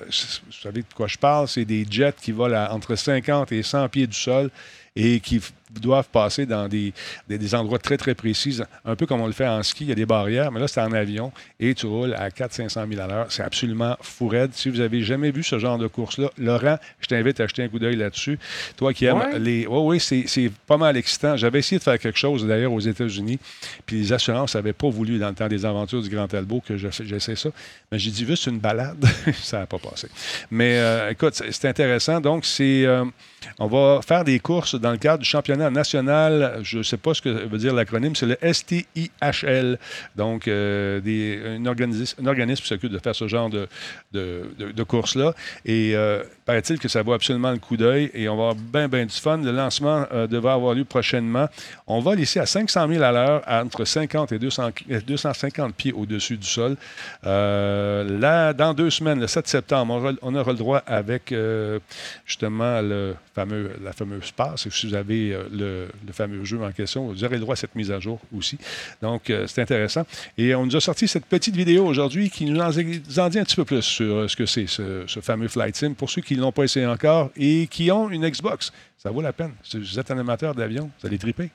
vous savez de quoi je parle? C'est des jets qui volent entre 50 et 100 pieds du sol et qui doivent passer dans des, des- des endroits très, très précis, un peu comme on le fait en ski. Il y a des barrières, mais là, c'est en avion et tu roules à 400-500 000 à l'heure. C'est absolument fou raide. Si vous avez jamais vu ce genre de course-là, Laurent, je t'invite à jeter un coup d'œil là-dessus. Toi qui aimes Ouais. les... Oui, oui, c'est c'est pas mal excitant. J'avais essayé de faire quelque chose, d'ailleurs, aux États-Unis, puis les assurances n'avaient pas voulu, dans le temps des aventures du Grand Talbot, que je- j'essaie ça. Mais j'ai dit, juste une balade, ça n'a pas passé. Mais euh, écoute, c'est c'est intéressant. Donc, c'est... euh, on va faire des courses dans le cadre du championnat national. Je ne sais pas ce que veut dire l'acronyme. C'est le STIHL. Donc, euh, un, organis- un organisme qui s'occupe de faire ce genre de, de, de courses-là. Et euh, paraît-il que ça vaut absolument le coup d'œil. Et on va avoir bien, bien du fun. Le lancement euh, devrait avoir lieu prochainement. On va laisser à 500 000 à l'heure, entre 50 et 200 euh, 250 pieds au-dessus du sol. Euh, là, dans deux semaines, le 7 septembre, on aura, le droit avec euh, justement le fameux, la fameuse passe. Si vous avez le, fameux jeu en question, vous aurez le droit à cette mise à jour aussi. Donc, c'est intéressant. Et on nous a sorti cette petite vidéo aujourd'hui qui nous en, dit un petit peu plus sur ce que c'est, ce, ce fameux Flight Sim, pour ceux qui ne l'ont pas essayé encore et qui ont une Xbox. Ça vaut la peine. Si vous êtes un amateur d'avion, vous allez triper.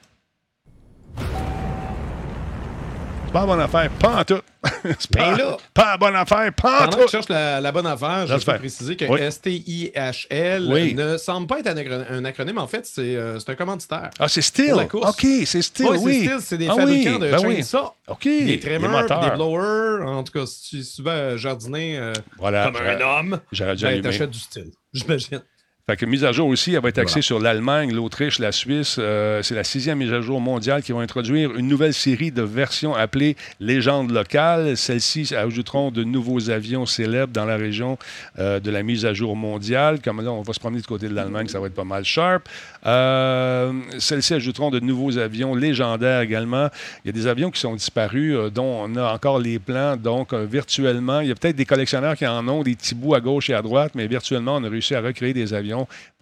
C'est pas la bonne affaire, pas en tout. C'est pas, Ben là. pas la bonne affaire, pas en Pendant que tout. tu cherches la, la bonne affaire, je peux préciser que Oui. STIHL Oui. ne semble pas être un, acro- un acronyme. En fait, c'est euh, c'est un commanditaire. Ah, c'est Steel. OK, c'est Steel, c'est oui. Steel, c'est des Ah fabricants de ben chainsaw. OK. Des puis des blowers. En tout cas, si tu souvent jardiner euh, Voilà, comme un homme, ben, allumé. t'achètes du style, j'imagine. Fait que mise à jour aussi, elle va être axée sur l'Allemagne, l'Autriche, la Suisse. Euh, c'est la sixième mise à jour mondiale qui va introduire une nouvelle série de versions appelées Légendes locales. Celles-ci ajouteront de nouveaux avions célèbres dans la région euh, de la mise à jour mondiale. Comme là, on va se promener du côté de l'Allemagne, ça va être pas mal sharp. Euh, Celles-ci ajouteront de nouveaux avions légendaires également. Il y a des avions qui sont disparus, dont on a encore les plans. Donc, virtuellement, il y a peut-être des collectionneurs qui en ont des petits bouts à gauche et à droite, mais virtuellement, on a réussi à recréer des avions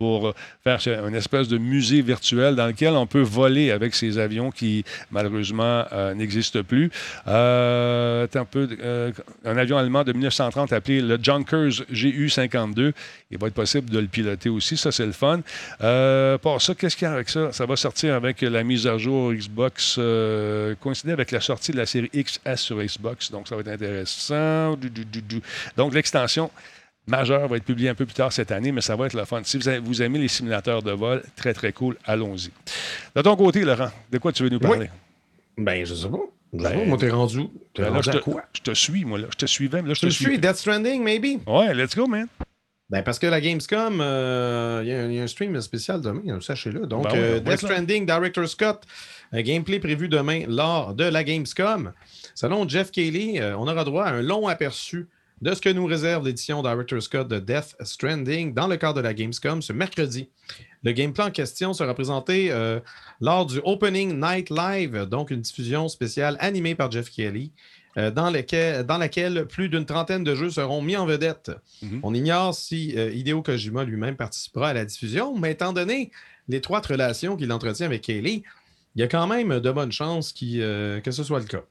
pour euh, faire une espèce de musée virtuel dans lequel on peut voler avec ces avions qui, malheureusement, euh, n'existent plus. Euh, un, avion allemand de 1930 appelé le Junkers GU-52. Il va être possible de le piloter aussi. Ça, c'est le fun. Pour ça, qu'est-ce qu'il y a avec ça? Ça va sortir avec la mise à jour Xbox, coïncider avec la sortie de la série XS sur Xbox. Donc, ça va être intéressant. Donc, l'extension majeur va être publié un peu plus tard cette année, mais ça va être le fun. Si vous, aimez les simulateurs de vol, très, très cool, allons-y. De ton côté, Laurent, de quoi tu veux nous parler? Ben, je sais pas. Ben, pas, moi, t'es rendu. T'es Ben rendu à quoi? je te suis, moi. Là. Je te suivais, mais là, je te suis. suis, Death Stranding, maybe? Ouais, let's go, man. Ben, parce que la Gamescom, euh, il y, a un- il y a un stream spécial demain, hein, sachez-le. Donc, Ben oui, euh, va Death. Stranding, Director Scott, un gameplay prévu demain lors de la Gamescom. Selon Jeff Kelly, euh, on aura droit à un long aperçu de ce que nous réserve l'édition Director Scott de Death Stranding dans le cadre de la Gamescom ce mercredi. Le gameplay en question sera présenté euh, lors du Opening Night Live, donc une diffusion spéciale animée par Jeff Kelly, euh, dans, lequel- dans laquelle plus d'une trentaine de jeux seront mis en vedette. On ignore si euh, Hideo Kojima lui-même participera à la diffusion, mais étant donné l'étroite relation qu'il entretient avec Kelly, il y a quand même de bonnes chances euh, que ce soit le cas.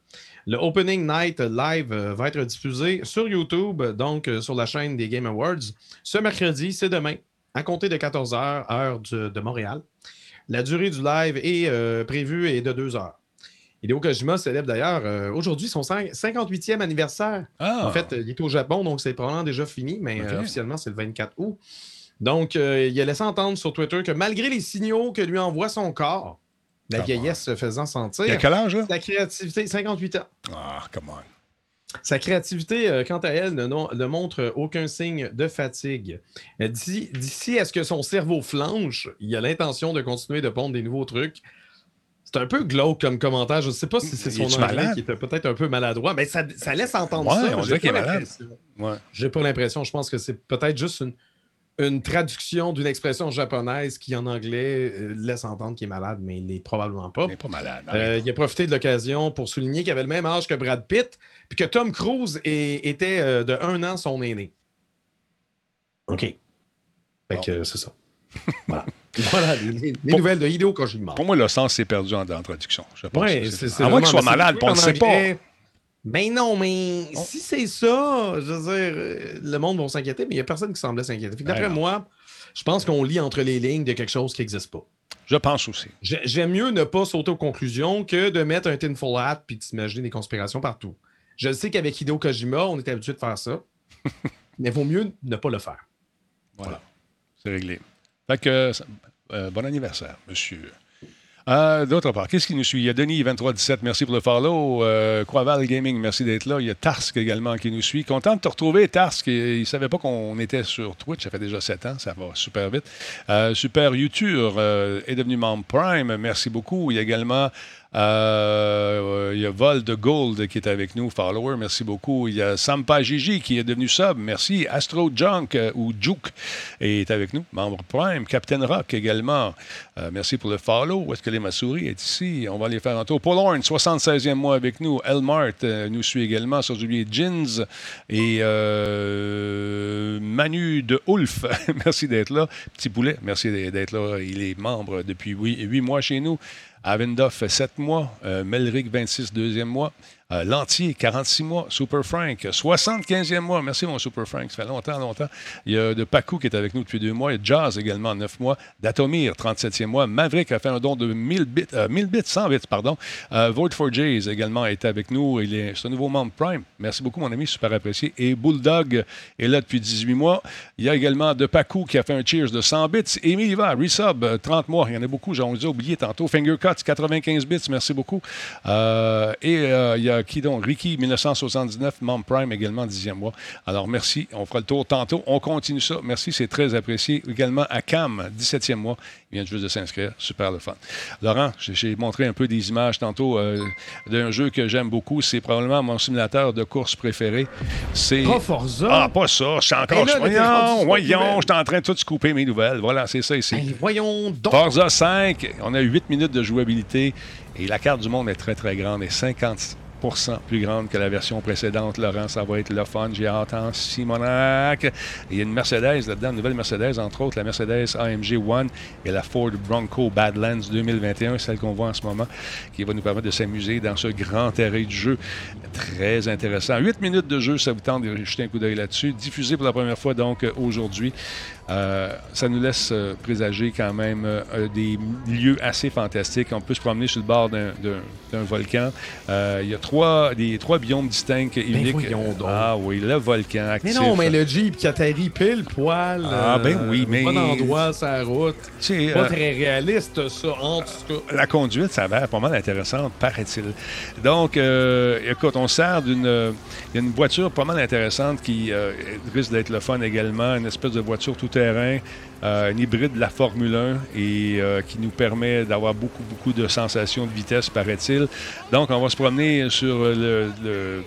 Le Opening Night Live euh, va être diffusé sur YouTube, donc euh, sur la chaîne des Game Awards, ce mercredi, c'est demain, à compter de 14h, heure de, de Montréal. La durée du live est euh, prévue est de 2 heures. Hideo Kojima célèbre d'ailleurs euh, aujourd'hui son cin- 58e anniversaire. Ah. En fait, il est au Japon, donc c'est probablement déjà fini, mais euh, officiellement, c'est le 24 août. Donc, il a laissé entendre sur Twitter que malgré les signaux que lui envoie son corps, la Come vieillesse se faisant sentir, Il a quel âge, là? sa créativité, 58 ans. Ah, come on. Sa créativité, euh, quant à elle, ne, montre aucun signe de fatigue. D'ici à ce que son cerveau flanche, il a l'intention de continuer de pondre des nouveaux trucs. C'est un peu glauque comme commentaire. Je ne sais pas si c'est son anglais malade? qui était peut-être un peu maladroit, mais ça, ça laisse entendre Ouais, ça. on dirait qu'il est malade. Ouais. J'ai pas l'impression. Je pense que c'est peut-être juste une, une traduction d'une expression japonaise qui, en anglais, euh, laisse entendre qu'il est malade, mais il n'est probablement pas. Il n'est pas malade. Euh, il a profité de l'occasion pour souligner qu'il avait le même âge que Brad Pitt, puis que Tom Cruise est- était euh, de un an son aîné. OK. Fait que euh, c'est ça. Voilà. voilà les, les- les nouvelles de Hideo Kojima. Pour moi, le sens s'est perdu en, en traduction. Je pense Ouais, que c'est- c'est à moins qu'il soit malade, on ne sait pas. Ben non, mais si c'est ça, je veux dire, euh, le monde va s'inquiéter, mais il n'y a personne qui semblait s'inquiéter. D'après Ben moi, je pense qu'on lit entre les lignes de quelque chose qui n'existe pas. Je pense aussi. J'ai- J'aime mieux ne pas sauter aux conclusions que de mettre un tinfoil hat puis d'imaginer des conspirations partout. Je sais qu'avec Hideo Kojima, on est habitué de faire ça, mais vaut mieux ne pas le faire. Voilà. C'est réglé. Fait que, euh, bon anniversaire, monsieur. Euh, D'autre part, qu'est-ce qui nous suit? Il y a Denis2317, merci pour le follow. Euh, Croival Gaming, merci d'être là. Il y a Tarsk également qui nous suit. Content de te retrouver, Tarsk. Il ne savait pas qu'on était sur Twitch. Ça fait déjà 7 ans. Ça va super vite. Euh, super YouTube euh, est devenu membre Prime. Merci beaucoup. Il y a également euh, il y a Vol de Gold qui est avec nous, follower, merci beaucoup. Il y a Sampa Gigi qui est devenu sub, merci. Astro Junk euh, ou Juke est avec nous, membre Prime. Captain Rock également, euh, merci pour le follow. Où est-ce que les ma souris est ici? On va aller faire un tour. Paul Horn, 76e mois avec nous. Elmart nous suit également, sans oublier Jins et Manu de Ulf. merci d'être là. Petit poulet, merci d'être là. Il est membre depuis 8 mois chez nous. Avendoff, 7 mois. Euh, Melrick, 26, deuxième mois. Euh, Lantier, 46 mois. Super Frank, 75e mois. Merci, mon Super Frank. Ça fait longtemps, longtemps. Il y a de Pacu qui est avec nous depuis deux mois. Il y a Jazz également, 9 mois. Datomir, 37e mois. Maverick a fait un don de 1000 bits, euh, 1000 bits, 100 bits, pardon. Euh, Vote for Jays également est avec nous. Il est, c'est un nouveau membre Prime. Merci beaucoup, mon ami. Super apprécié. Et Bulldog est là depuis 18 mois. Il y a également de Pacu qui a fait un cheers de 100 bits. Émile Hiver, Resub, euh, 30 mois. Il y en a beaucoup. J'en ai oublié tantôt. Finger Cuts, 95 bits. Merci beaucoup. Euh, et euh, il y a Euh, qui donc? Ricky, 1979, Mom Prime également, 10e mois. Alors, merci. On fera le tour tantôt. On continue ça. Merci, c'est très apprécié. Également à Cam, 17e mois. Il vient juste de s'inscrire. Super le fun. Laurent, j'ai- montré un peu des images tantôt euh, d'un jeu que j'aime beaucoup. C'est probablement mon simulateur de course préféré. C'est. Pas Forza? Ah, pas ça. Je suis encore. Là, rendu voyons, voyons. Je suis en train de tout scooper mes nouvelles. Voilà, c'est ça ici. Hey, voyons donc. Forza 5, on a 8 minutes de jouabilité et la carte du monde est très, très grande et 50 plus grande que la version précédente. Laurent, ça va être le fun. J'ai hâte en Simonac. Il y a une Mercedes là-dedans, une nouvelle Mercedes, entre autres la Mercedes AMG One et la Ford Bronco Badlands 2021, celle qu'on voit en ce moment, qui va nous permettre de s'amuser dans ce grand terrain du jeu. Très intéressant. 8 minutes de jeu, ça vous tente de jeter un coup d'œil là-dessus. Diffusé pour la première fois donc euh, aujourd'hui. Euh, ça nous laisse euh, présager quand même euh, des lieux assez fantastiques. On peut se promener sur le bord d'un- d'un d'un volcan. Euh, il y a trois, des, trois biomes distincts et uniques. Ben voyons donc. Ah oui, le volcan Mais non, mais le Jeep qui atterrit pile poil. Ah, ben oui, mais- Pas d'endroit, sur la route. Sais, Pas très réaliste, ça, en tout cas. La conduite, ça a l'air pas mal intéressante, paraît-il. Donc, écoute, on sert d'une une voiture pas mal intéressante qui risque d'être le fun également, une espèce de voiture tout-terrain, euh, un hybride de la Formule 1 et euh, qui nous permet d'avoir beaucoup, beaucoup de sensations de vitesse, paraît-il. Donc, on va se promener sur le- le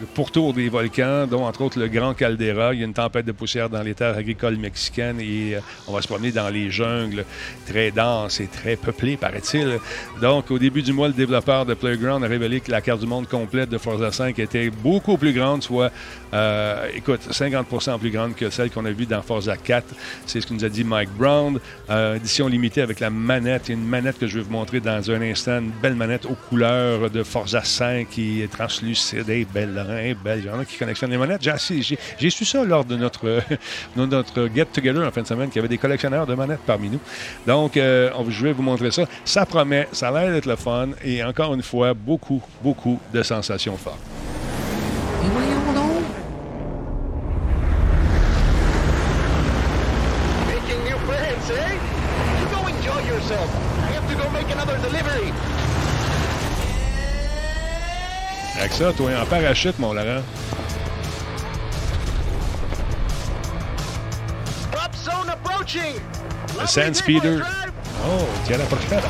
le pourtour des volcans, dont entre autres le Grand Caldera. Il y a une tempête de poussière dans les terres agricoles mexicaines et euh, on va se promener dans les jungles très denses et très peuplées, paraît-il. Donc, au début du mois, le développeur de Playground a révélé que la carte du monde complète de Forza 5 était beaucoup plus grande, soit, euh, écoute, 50% plus grande que celle qu'on a vue dans Forza 4. C'est ce que nous a dit Mike Brown. Euh, édition limitée avec la manette. Une manette que je vais vous montrer dans un instant. Une belle manette aux couleurs de Forza 5 qui est translucide. Hey, belle, Hey, belle. Il y qui collectionnent les manettes. J'ai su ça lors de notre, notre get-together en fin de semaine, qu'il y avait des collectionneurs de manettes parmi nous. Donc, euh, je vais vous montrer ça. Ça promet, ça a l'air d'être le fun. Et encore une fois, beaucoup, beaucoup de sensations fortes. Voyons donc. Making new friends, eh? You go enjoy yourself. I have to go make another delivery. Avec ça, toi, en parachute, mon Laurent. Le Sand Speeder. Oh, tiens la prochaine.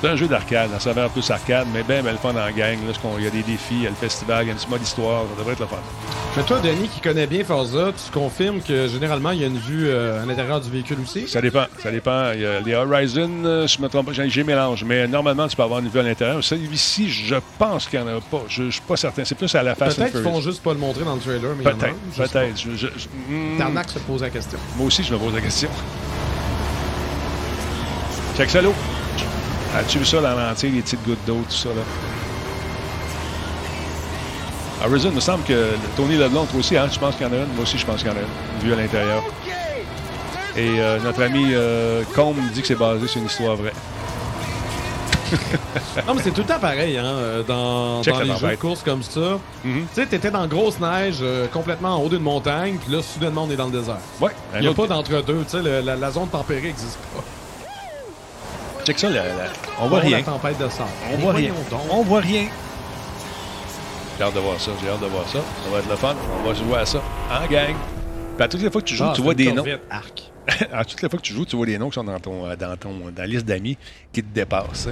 C'est un jeu d'arcade, ça saveur plus arcade, mais bien, ben, le fun en gang. Là, il y a des défis, il y a le festival, il y a un petit mode histoire, ça devrait être le fun. Mais toi, Denis, qui connais bien Forza, tu confirmes que généralement, il y a une vue euh, à l'intérieur du véhicule aussi? Ça dépend, ça dépend. Il y a les Horizon, euh, je me trompe pas, j'ai mélange, mais normalement, tu peux avoir une vue à l'intérieur. Celui-ci, je pense qu'il n'y en a pas. Je ne suis pas certain. C'est plus à la and Peut-être qu'ils font juste pas le montrer dans le trailer, mais Peut-être, peut-être. Je- je- je- hmm. Se pose la question. Moi aussi, je me pose la question. Check ça, l'eau. As-tu vu ça dans l'entier, les petites gouttes d'eau, tout ça, là? Horizon, il me semble que Tony Leblanc, toi aussi, hein? Je pense qu'il y en a une. Moi aussi, je pense qu'il y en a une, vue à l'intérieur. Et euh, notre ami euh, Combe dit que c'est basé sur une histoire vraie. Non, mais c'est tout le temps pareil, hein, euh, dans, dans les jeux de course comme ça. Mhm. Tu sais, t'étais dans grosse neige, euh, complètement en haut d'une montagne, puis là, soudainement, on est dans le désert. Ouais. Il n'y a pas d'entre-deux, tu sais, la, la zone tempérée n'existe pas. Check ça, la- la- on voit rien. La tempête de sable. On voit rien. donc. On voit rien. J'ai hâte de voir ça, j'ai hâte de voir ça. Ça va être le fun. On va jouer à ça en gang. Puis à toutes les fois que tu joues, Ah, tu c'est vois des noms. Arc. à toutes les fois que tu joues, tu vois des noms qui sont dans, ton, euh, dans, ton, dans la liste d'amis qui te dépassent.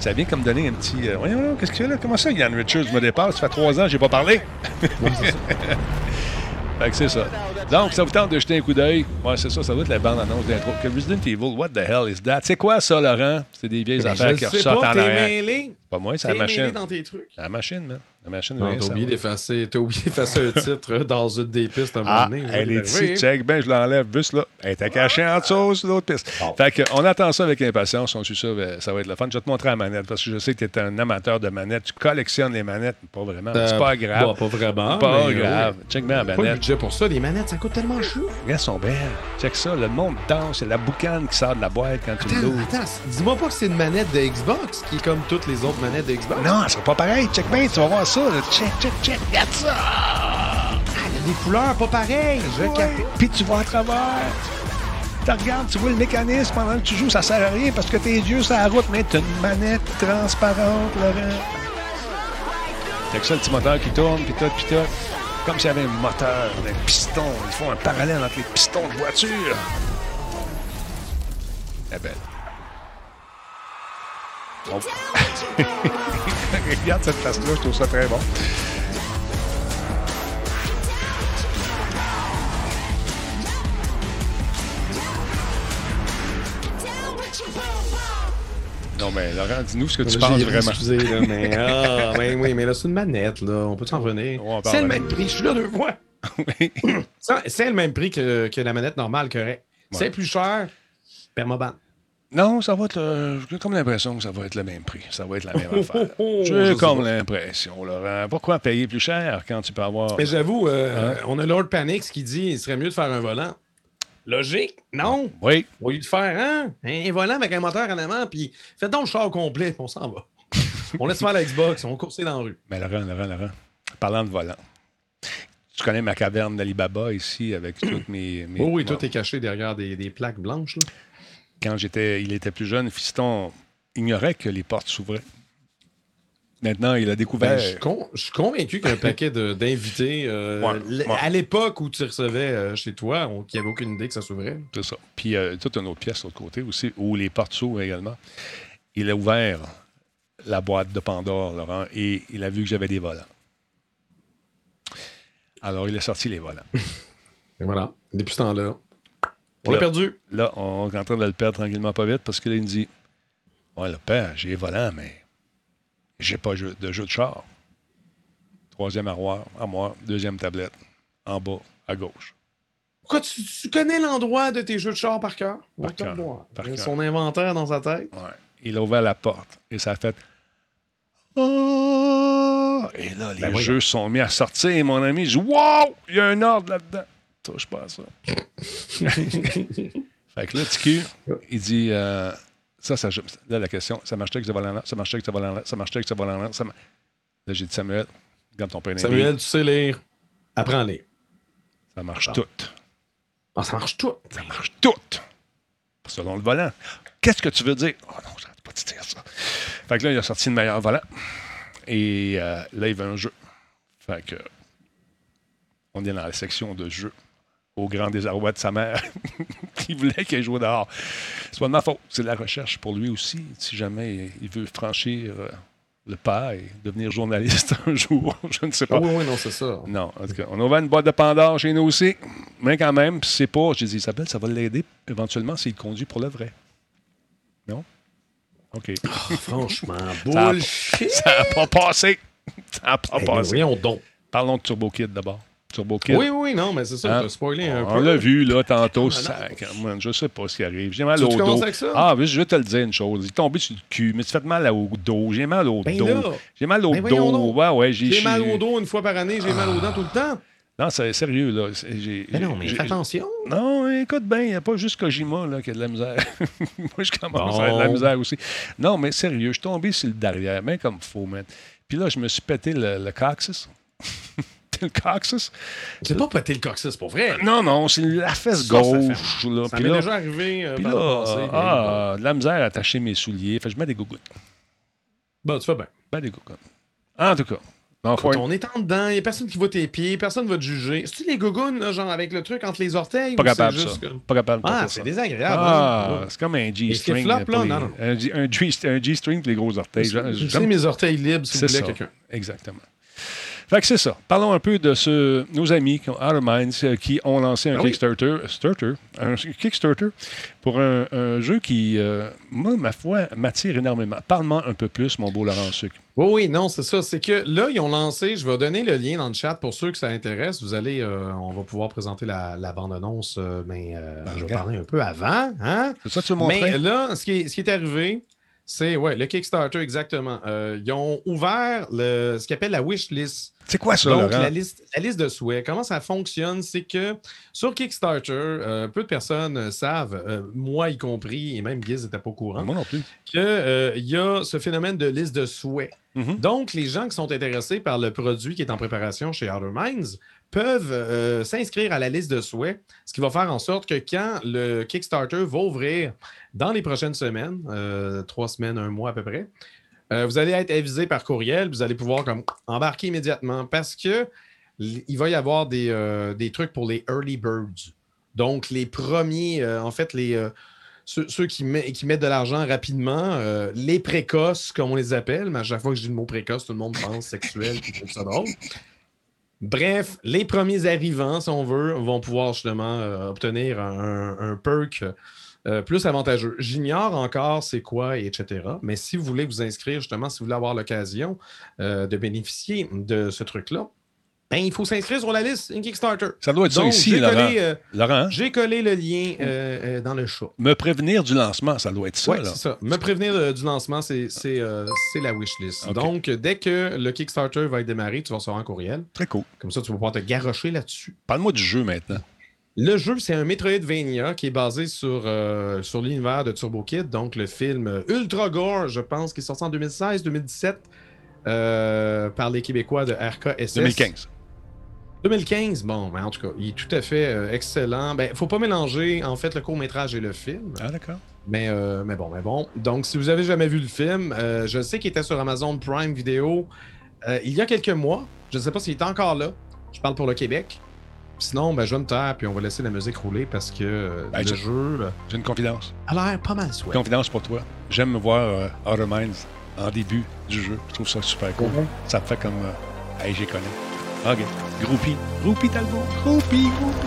Ça vient comme donner un petit. euh, Voyons, qu'est-ce que c'est là? Comment ça, Yann Richards me dépasse? Ça fait trois ans que j'ai pas parlé. Fait que c'est ça. Donc, ça vous tente de jeter un coup d'œil. Ouais, c'est ça, ça doit être la bande-annonce d'intro. Que Resident Evil, what the hell is that? C'est quoi ça, Laurent? C'est des vieilles affaires qui ressortent en arrière. mêlé. Pas moi, c'est la machine. dans tes trucs. La machine, man. La machine, t'as oublié d'effacer, t'as oublié d'effacer un titre dans une des pistes à un moment Ah, donné. elle est ici, check, ben je l'enlève, juste là. Elle était cachée en dessous sur l'autre piste. Fait que, on attend ça avec impatience, on suit ça, ben, ça va être le fun. Je vais te montrer la manette, parce que je sais que tu es un amateur de manettes. Tu collectionnes les manettes, pas vraiment, c'est Euh, pas grave. bah, pas vraiment, Pas mais, euh, grave. Check bien la Pas le manette. budget pour ça, les manettes, ça coûte tellement cher. Elles sont belles. Check ça, le monde danse, c'est la boucane qui sort de la boîte quand tu Attends, l'ouvres. attends, dis-moi pas que c'est une manette de Xbox qui est comme toutes les autres manettes de Xbox. Non, elle sera pas pareil. Check bien, tu vas voir ça. Là. Check, check, check. Regarde ça. Ah, il y a des couleurs pas pareilles. Puis tu vas à travers. tu regardes, tu vois le mécanisme pendant que tu joues, ça sert à rien parce que tes yeux sur la route, mais t'as une manette transparente, Laurent. Fait que ça, le petit moteur qui tourne, puis tout, puis tout. Comme s'il y avait un moteur, un piston. Ils font un parallèle entre les pistons de voiture. Elle est belle. Bon. Regarde cette place-là, je trouve ça très bon. Non, mais Laurent, dis-nous ce que tu penses vraiment. Excusez, là, mais, ah, ben oui, mais là, c'est une manette, là. On peut s'en revenir? C'est le même prix, je suis là deux fois. C'est le même prix que, que la manette normale, correct. C'est plus cher, permaban. Non, ça va être. J'ai comme l'impression que ça va être le même prix. Ça va être la même affaire. J'ai comme l'impression, Laurent. Pourquoi payer plus cher quand tu peux avoir. Mais j'avoue, euh, Hein? on a Lord Panix qui dit il serait mieux de faire un volant. Logique? Non. Oui. Au lieu de faire hein, un volant avec un moteur en avant, puis faites donc le char complet, puis on s'en va. on laisse faire la Xbox, on course dans la rue. Mais Laurent, Laurent, Laurent, parlant de volant, tu connais ma caverne d'Alibaba ici avec toutes mes. mes- Oh oui, tout est caché derrière des, des plaques blanches. Là. Quand j'étais, il était plus jeune, Fiston ignorait que les portes s'ouvraient. Maintenant, il a découvert. Ben, je, suis con- je suis convaincu qu'un paquet d'invités, euh, Ouais, l- ouais. à l'époque où tu recevais euh, chez toi, qui n'avaient aucune idée que ça s'ouvrait. C'est ça. Puis euh, toute une autre pièce de l'autre côté aussi, où les portes s'ouvrent également. Il a ouvert la boîte de Pandore, Laurent, et il a vu que j'avais des volants. Alors, il a sorti les volants. Et voilà, depuis ce temps-là, on l'a perdu. Là, on est en train de le perdre tranquillement pas vite parce que là, il me dit Ouais, le père, j'ai les volants, mais j'ai pas de jeu de char. Troisième armoire, armoire, deuxième tablette, en bas, à gauche. Pourquoi tu, tu connais l'endroit de tes jeux de char par cœur? Par cœur, par Il a cœur. Son inventaire dans sa tête. Ouais. Il a ouvert la porte et ça a fait. Oh! Et là, les Ben voyons. jeux sont mis à sortir. Et mon ami dit Wow! Il y a un ordre là-dedans. Touche pas à ça. fait que là, TQ, il dit euh, Ça, ça. Là, la question Ça marche avec ce volant-là? Ça marche avec ce volant-là? Ça marche avec ce volant-là? Ça ma- Là, j'ai dit Samuel, regarde ton père Samuel, tu sais lire. Apprends-les. Ça marche tout. Ah, ça marche tout. Ça marche tout. Selon le volant. Qu'est-ce que tu veux dire? Oh non, j'arrête pas de dire ça. Fait que là, il a sorti le meilleur volant. Et euh, là, il veut un jeu. Fait que on est dans la section de jeux. Au grand désarroi de sa mère, qui voulait qu'il joue dehors. C'est pas de ma faute. C'est de la recherche pour lui aussi. Si jamais il veut franchir euh, le pas et devenir journaliste un jour, je ne sais pas. Ah oui, oui, non, c'est ça. Non, en tout cas, on a ouvert une boîte de Pandore chez nous aussi. Mais quand même, c'est pas. J'ai dit, Isabelle, ça va l'aider éventuellement s'il conduit pour le vrai. Non? OK. Franchement, Ça a- bullshit. Ça n'a pas passé. Ça n'a pas Eh, passé. voyons donc. Parlons de Turbo Kid d'abord. Turbo Kid. Oui, oui, non, mais c'est ça, Hein? t'as spoilé un On peu. l'a vu, là, tantôt. Ah, ça, man, je sais pas ce qui arrive. J'ai mal Tu au dos. avec ça? Ah, oui, je vais te le dire une chose. Il est tombé sur le cul, mais tu fais mal au dos. J'ai mal au Ben dos. J'ai mal au Ben dos. Ouais, ouais, j'ai J'ai mal au dos une fois par année, j'ai mal aux dents tout le temps. Non, c'est sérieux, là. Mais non, mais fais attention. Non, écoute bien, il n'y a pas juste Kojima là, qui a de la misère. Moi, je commence à avoir de la misère aussi. Non, mais sérieux, je suis tombé sur le derrière, bien comme il faut, man. Puis là, je me suis pété le, le coccyx. le coccyx? C'est pas péter le coccyx, pour vrai. Non, non, c'est la fesse Ça, gauche. là. Ça m'est déjà arrivé euh, Puis là, ah, de la misère à attacher mes souliers. Fait que je mets des gougouttes. Bon, tu fais bien. Ben, des gougouttes. En tout cas. Non, faut on est en dedans, il n'y a personne qui voit tes pieds, personne ne va te juger. C'est-tu les gougounes, là, genre avec le truc entre les orteils? Pas capable, ça. Pas capable de Ah, c'est désagréable. Ah, hein? c'est comme un G-string. Là, non, non. Un, G-string pour les gros orteils. Je- je sais mes orteils libres, s'il vous C'est plaît, quelqu'un. Exactement. Fait que c'est ça. Parlons un peu de ce, nos amis Outer Minds euh, qui ont lancé un Ah oui. Kickstarter, starter, un Kickstarter pour un, un jeu qui, euh, moi, ma foi, m'attire énormément. Parle-moi un peu plus, mon beau Laurent Sucre. Oui, oui, non, c'est ça. C'est que là, ils ont lancé, je vais donner le lien dans le chat pour ceux que ça intéresse. Vous allez, euh, on va pouvoir présenter la, la bande-annonce, euh, mais euh, je vais parler un peu avant. Hein? C'est ça que tu veux montrer? Mais là, ce qui est, ce qui est arrivé, c'est ouais, le Kickstarter, exactement. Euh, ils ont ouvert le, ce qu'ils appelle la wish list. C'est quoi ça, Donc, Laurent? la liste, la liste de souhaits, comment ça fonctionne? C'est que sur Kickstarter, euh, peu de personnes euh, savent, euh, moi y compris, et même Giz n'était pas au courant, Moi non plus. qu'il y a ce phénomène de liste de souhaits. Mhm. Donc, les gens qui sont intéressés par le produit qui est en préparation chez Outer Minds peuvent euh, s'inscrire à la liste de souhaits, ce qui va faire en sorte que quand le Kickstarter va ouvrir dans les prochaines semaines, euh, trois semaines, un mois à peu près, euh, vous allez être avisé par courriel, vous allez pouvoir embarquer immédiatement parce que il va y avoir des, euh, des trucs pour les early birds. Donc, les premiers, euh, en fait, ceux, qui, met- qui mettent de l'argent rapidement, les précoces, comme on les appelle, mais à chaque fois que je dis le mot précoce, tout le monde pense sexuel et trouve ça drôle. Bref, les premiers arrivants, si on veut, vont pouvoir justement obtenir un perk euh, plus avantageux. J'ignore encore c'est quoi, et etc. Mais si vous voulez vous inscrire, justement, si vous voulez avoir l'occasion euh, de bénéficier de ce truc-là, ben, il faut s'inscrire sur la liste une Kickstarter. Ça doit être ça ici, j'ai Laurent. collé, euh, Laurent, hein? J'ai collé le lien euh, euh, dans le chat. me prévenir du lancement, ça doit être ça. Oui, c'est ça. Me prévenir du lancement, c'est la wishlist. Ok. Donc, dès que le Kickstarter va être démarré, tu vas recevoir un courriel. Très cool. Comme ça, tu vas pouvoir te garrocher là-dessus. Parle-moi du jeu maintenant. Le jeu, c'est un Metroidvania qui est basé sur, euh, sur l'univers de Turbo Kid, donc le film Ultra Gore, je pense, qui est sorti en 2016-2017 euh, par les Québécois de RKSS. 2015. 2015, bon, mais en tout cas, il est tout à fait euh, excellent. Ben, faut pas mélanger, en fait, le court-métrage et le film. Ah, d'accord. Mais, euh, mais bon, mais bon. Donc, si vous avez jamais vu le film, euh, je sais qu'il était sur Amazon Prime Video il y a quelques mois. Je ne sais pas s'il est encore là. Je parle pour le Québec. Sinon, ben, je vais me taire puis on va laisser la musique rouler parce que euh, Ben, le je- jeu J'ai une confidence. a l'air pas mal souhait. Confidence pour toi. J'aime voir euh, Outer Minds en début du jeu. Je trouve ça super cool. Ça me fait comme. euh, hey, j'y connais. OK. Groupie. Groupie Talbot. Groupie, groupie.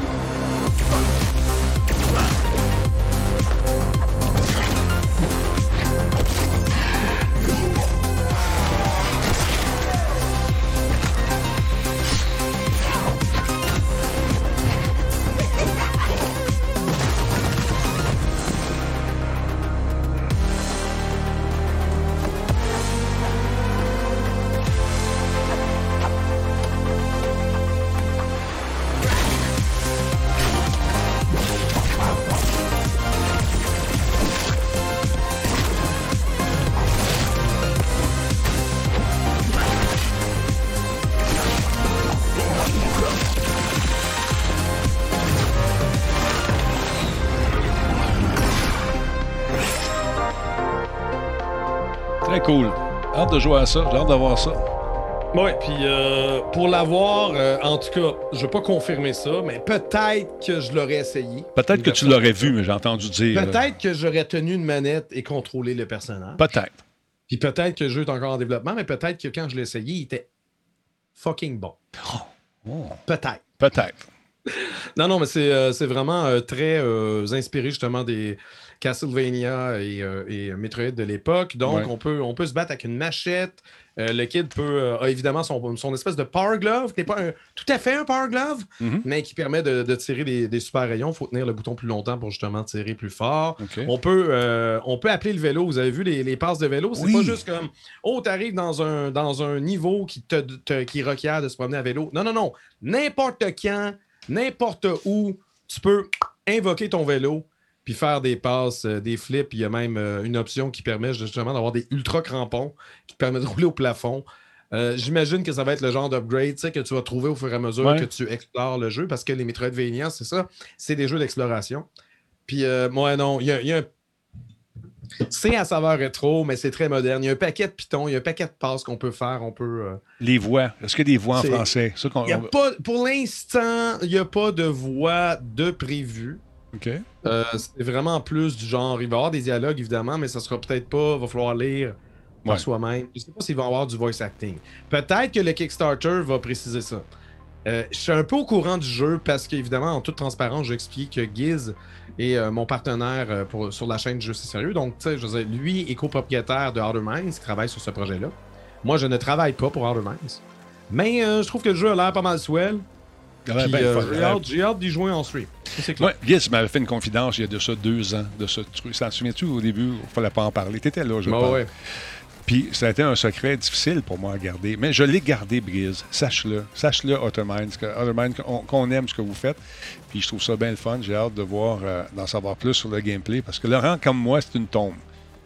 Hâte de jouer à ça. J'ai hâte de voir ça. Ouais, puis euh, pour l'avoir, euh, en tout cas, je vais pas confirmer ça, mais peut-être que je l'aurais essayé. Peut-être que tu l'aurais vu, mais j'ai entendu dire. euh, Peut-être que j'aurais tenu une manette et contrôlé le personnage. Peut-être. Puis peut-être que le jeu est encore en développement, mais peut-être que quand je l'ai essayé, il était fucking bon. Oh. Peut-être. Peut-être. Non, non, mais c'est euh, vraiment très inspiré justement des Castlevania et, euh, et Metroid de l'époque. Donc, Ouais. on, peut, on peut se battre avec une machette. Euh, le kid peut, euh, a évidemment son, son espèce de Power Glove, qui n'est pas un- tout à fait un Power Glove, Mhm. mais qui permet de, de tirer des, des super rayons. Il faut tenir le bouton plus longtemps pour justement tirer plus fort. On peut, euh, on peut appeler le vélo. Vous avez vu les, les passes de vélo? C'est Oui. pas juste comme Oh, tu arrives dans un, dans un niveau qui, te, te- qui requiert de se promener à vélo. Non, non, non. N'importe quand, n'importe où, tu peux invoquer ton vélo puis faire des passes, euh, des flips. Il y a même euh, une option qui permet justement d'avoir des ultra crampons qui te permet de rouler au plafond. Euh, J'imagine que ça va être le genre d'upgrade que tu vas trouver au fur et à mesure Ouais. que tu explores le jeu parce que les Metroidvania, c'est ça, c'est des jeux d'exploration. Puis, moi, non, il y a, il y a un. C'est à saveur rétro, mais c'est très moderne. Il y a un paquet de pitons, il y a un paquet de passes qu'on peut faire. On peut. euh, Les voix. Est-ce qu'il y a des voix en français? Ça y a pas, pour l'instant, il n'y a pas de voix de prévu. Euh, c'est vraiment plus du genre. Il va y avoir des dialogues, évidemment, mais ça sera peut-être pas. Il va falloir lire par Ouais. soi-même. Je sais pas s'il va y avoir du voice acting. Peut-être que le Kickstarter va préciser ça. Euh, je suis un peu au courant du jeu parce qu'évidemment, en toute transparence, j'explique que Giz est euh, mon partenaire pour, sur la chaîne Jeux C'est Sérieux. Donc, tu sais, je veux dire, lui est copropriétaire de Outer Minds qui travaille sur ce projet-là. Moi, je ne travaille pas pour Outer Minds. Mais je trouve que le jeu a l'air pas mal swell. Puis, bien euh, fun. j'ai hâte- j'ai hâte d'y jouer en stream. Ça, C'est clair. Ouais, Giz m'avait fait une confidence il y a de ça deux ans, de ce truc. Ça te souviens-tu au début? Il fallait pas en parler. T'étais là, je Bah pense. ouais. Puis ça a été un secret difficile pour moi à garder. Mais je l'ai gardé, Brise. Sache-le. Sache-le, Ottermind, Ottermind, qu'on qu'on aime ce que vous faites. Puis je trouve ça bien le fun. J'ai hâte de voir, euh, d'en savoir plus sur le gameplay. Parce que Laurent, comme moi, c'est une tombe.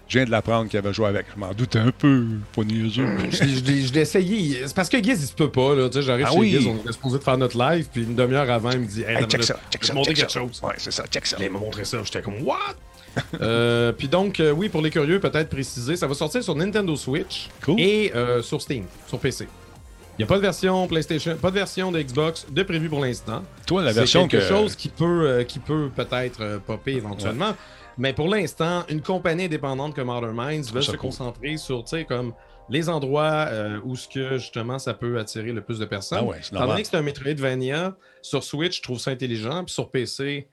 Je viens de l'apprendre qu'il avait joué avec. Je m'en doutais un peu. Pas niaiseux. Je l'ai- je je essayé. C'est parce que Giz, il se peut pas. Là. Tu sais, J'arrive Ah chez oui. Giz, on était supposé de faire notre live, puis une demi-heure avant, il me dit Hey, check ça, check je vais ça, check quelque ça. chose. Ouais, c'est ça, check ça. Il m'a montré ça. J'étais comme What? Euh, Puis donc, euh, oui, pour les curieux, peut-être préciser, ça va sortir sur Nintendo Switch Cool. et euh, sur Steam, sur PC. Il n'y a pas de version PlayStation, pas de version de Xbox de prévu pour l'instant. Toi, la C'est version quelque que- chose qui peut, euh, qui peut peut-être euh, popper éventuellement. Mais pour l'instant, une compagnie indépendante comme Outer Minds veut ça se cool. concentrer sur, tu sais, comme les endroits euh, où ce que justement ça peut attirer le plus de personnes. Ah ouais, c'est Étant normal. donné que c'est un Metroidvania, sur Switch, je trouve ça intelligent, puis sur PC,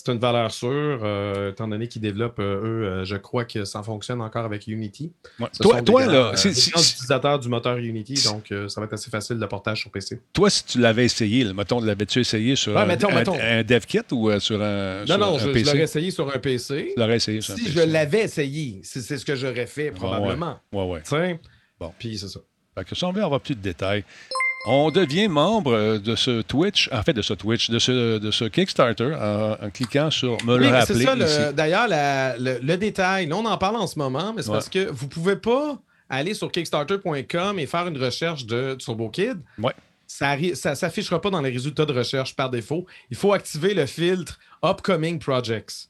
c'est une valeur sûre, euh, étant donné qu'ils développent, euh, eux, euh, je crois que ça fonctionne encore avec Unity. Ouais. Toi- toi, grands, là, c'est- utilisateurs du moteur Unity, donc ça va être assez facile de portage sur PC. Toi, si tu l'avais essayé, là, mettons, l'avais-tu essayé sur Ouais, un, mettons, un- mettons. un dev kit ou sur un, Non, sur non, un je, je l'aurais essayé sur un PC. Tu l'aurais essayé sur un Si PC. je l'avais essayé, c'est ce que j'aurais fait, probablement. Ouais, ouais. Tu sais? Bon. Puis c'est ça. Fait que si on veut avoir plus de détails, on devient membre euh, de ce Twitch, en fait, de ce Twitch, de ce, de ce Kickstarter en, en cliquant sur me Oui, le mais c'est rappeler ça, d'ailleurs, le, le détail. Là, on en parle en ce moment, mais c'est Ouais. parce que vous pouvez pas aller sur Kickstarter.com et faire une recherche de Turbo Kid. Ouais. Ça ne s'affichera pas dans les résultats de recherche par défaut. Il faut activer le filtre Upcoming Projects.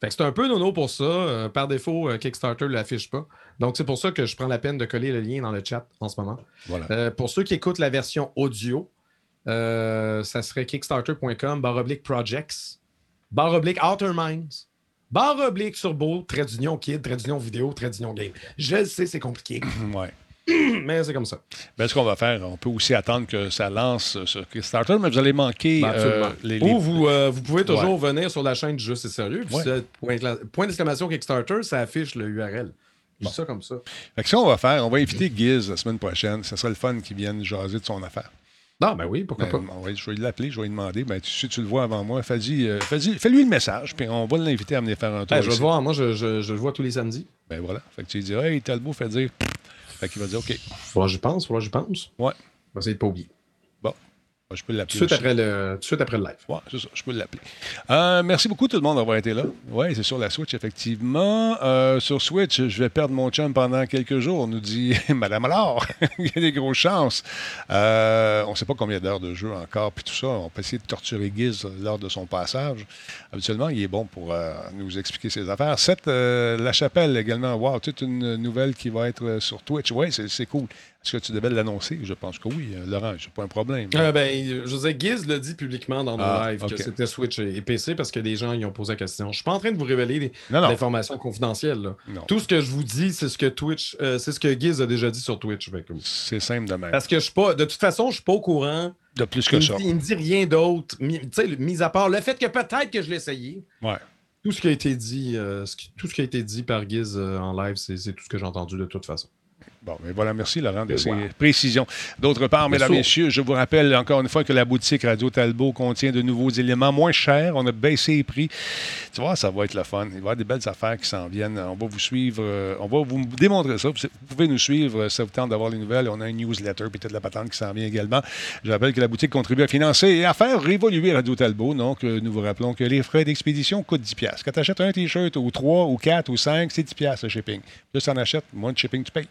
Fait que c'est un peu nono pour ça. Euh, par défaut, euh, Kickstarter ne l'affiche pas. Donc, c'est pour ça que je prends la peine de coller le lien dans le chat en ce moment. Voilà. Euh, pour ceux qui écoutent la version audio, ça serait kickstarter.com, barre oblique projects, barre oblique outer minds, barre oblique surbo, trait d'union kid, trait d'union vidéo, trait d'union game. Je le sais, c'est compliqué, Ouais. mais c'est comme ça. Ben, ce qu'on va faire, on peut aussi attendre que ça lance sur Kickstarter, mais vous allez manquer Ben, euh, les, les- Ou vous, euh, vous pouvez toujours venir sur la chaîne du Juste et Sérieux, puis Ouais. point, point d'exclamation Kickstarter, ça affiche le URL. Dis ça comme ça. Fait que ça, on va faire, on va inviter Giz la semaine prochaine. Ce serait le fun qu'il vienne jaser de son affaire. Non, ben oui, pourquoi Ben, pas. on va- je vais l'appeler, je vais lui demander. Ben, tu- si tu le vois avant moi, euh, fais-lui le message, puis on va l'inviter à venir faire un tour. Ben, je vais le voir, moi, je, je- je le vois tous les samedis. Ben voilà. Fait que tu lui dis, hey, Talbot, fait dire. Fait qu'il va dire, OK. Faudra que j'y pense, faudra que j'y pense. Ouais. On va essayer de pas oublier. Ben, je peux Tout l'appeler. suite, aussi. après le, tout de suite après le live. Ouais, c'est ça, je peux l'appeler. Euh, merci beaucoup tout le monde d'avoir été là. Oui, c'est sur la Switch, effectivement. Euh, sur Switch, je vais perdre mon chum pendant quelques jours, nous dit Madame alors. Il y a des grosses chances. Euh, on ne sait pas combien d'heures de jeu encore, puis tout ça. On peut essayer de torturer Giz lors de son passage. Habituellement, il est bon pour nous expliquer ses affaires. Euh, La Chapelle également. Wow, toute une nouvelle qui va être sur Twitch. Oui, c'est cool. Est-ce que tu devais l'annoncer? Je pense que oui, euh, Laurent, c'est pas un problème. Euh, ben, sais, Giz l'a dit publiquement dans nos Ah, lives que c'était Switch et PC parce que des gens y ont posé la question. Je suis pas en train de vous révéler des l'information confidentielle. là. Non. Tout ce que je vous dis, c'est ce que Twitch, euh, c'est ce que Giz a déjà dit sur Twitch. C'est simple de même. Parce que je suis pas, de toute façon, je suis pas au courant. De plus que il, ça. Me dit, il me dit rien d'autre. Mi- Tu sais, mis à part le fait que peut-être que je l'ai essayé. Ouais. Tout ce qui a été dit, euh, ce qui- tout ce qui a été dit par Giz euh, en live, c'est tout ce que j'ai entendu de toute façon. Bon, mais voilà, merci Laurent de Et ces précisions. D'autre part, mesdames, sûr. messieurs, je vous rappelle encore une fois que la boutique Radio Talbot contient de nouveaux éléments moins chers. On a baissé les prix. Tu vois, ça va être le fun. Il va y avoir des belles affaires qui s'en viennent. On va vous suivre, euh, on va vous démontrer ça. Vous pouvez nous suivre, euh, ça vous tente d'avoir les nouvelles. On a un newsletter, puis toute la patente qui s'en vient également. Je rappelle que la boutique contribue à financer et à faire révoluer Radio Talbot. Donc, euh, nous vous rappelons que les frais d'expédition coûtent 10 piastres. Quand tu achètes un T-shirt ou 3 ou 4 ou 5, c'est 10 piastres le shipping. Plus tu en achètes, moins de shipping tu payes.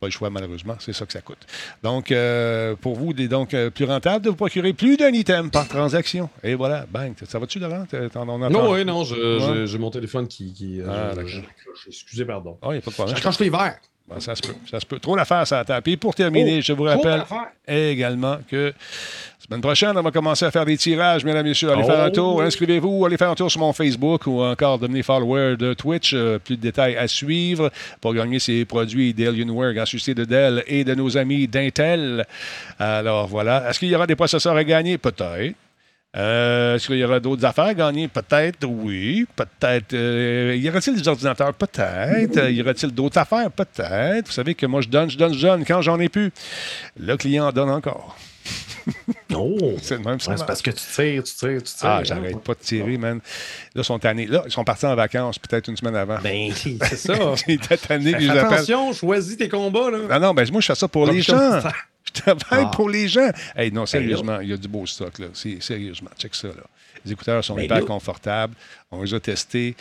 Pas le choix, malheureusement. C'est ça que ça coûte. Donc, euh, pour vous, il est donc euh, plus rentable de vous procurer plus d'un item par transaction. Et voilà, bang. Ça va-tu, Laurent? Non, oui, non, Ouais. j'ai mon téléphone qui. qui, euh, Ah, je- je- excusez, pardon. Ah, il n'y a pas de problème. J'accroche les verres. Ben, ça se peut. Ça se peut. Trop d'affaires, ça tape. Et pour terminer, Oh, je vous rappelle également que semaine prochaine, on va commencer à faire des tirages, mesdames et messieurs. Allez Oh. faire un tour. Inscrivez-vous. Allez faire un tour sur mon Facebook ou encore devenez follower de Twitch. Euh, plus de détails à suivre pour gagner ces produits d'Alienware, succès de Dell et de nos amis d'Intel. Alors voilà. Est-ce qu'il y aura des processeurs à gagner? Peut-être. Euh, Est-ce qu'il y aura d'autres affaires à gagner? Peut-être, oui. Peut-être. euh, y aura-t-il des ordinateurs? Peut-être. Euh, y aura-t-il d'autres affaires? Peut-être. Vous savez que moi, je donne, je donne, je donne. Quand j'en ai plus, le client en donne encore. Non! C'est le même, ça Ouais, c'est parce que tu tires, tu tires, tu tires. Ah, hein. j'arrête pas de tirer, man. Là, ils sont tannés. Là, ils sont partis en vacances peut-être une semaine avant. Ben, c'est ça. J'étais tanné, attention, choisis tes combats, là. Non, non, ben moi, je fais ça pour les gens. Je travaille Ah. pour les gens. Hey, non, sérieusement, il y a du beau stock, là. C'est- Sérieusement, check ça, là. Les écouteurs sont Ben hyper confortables. On les a testés.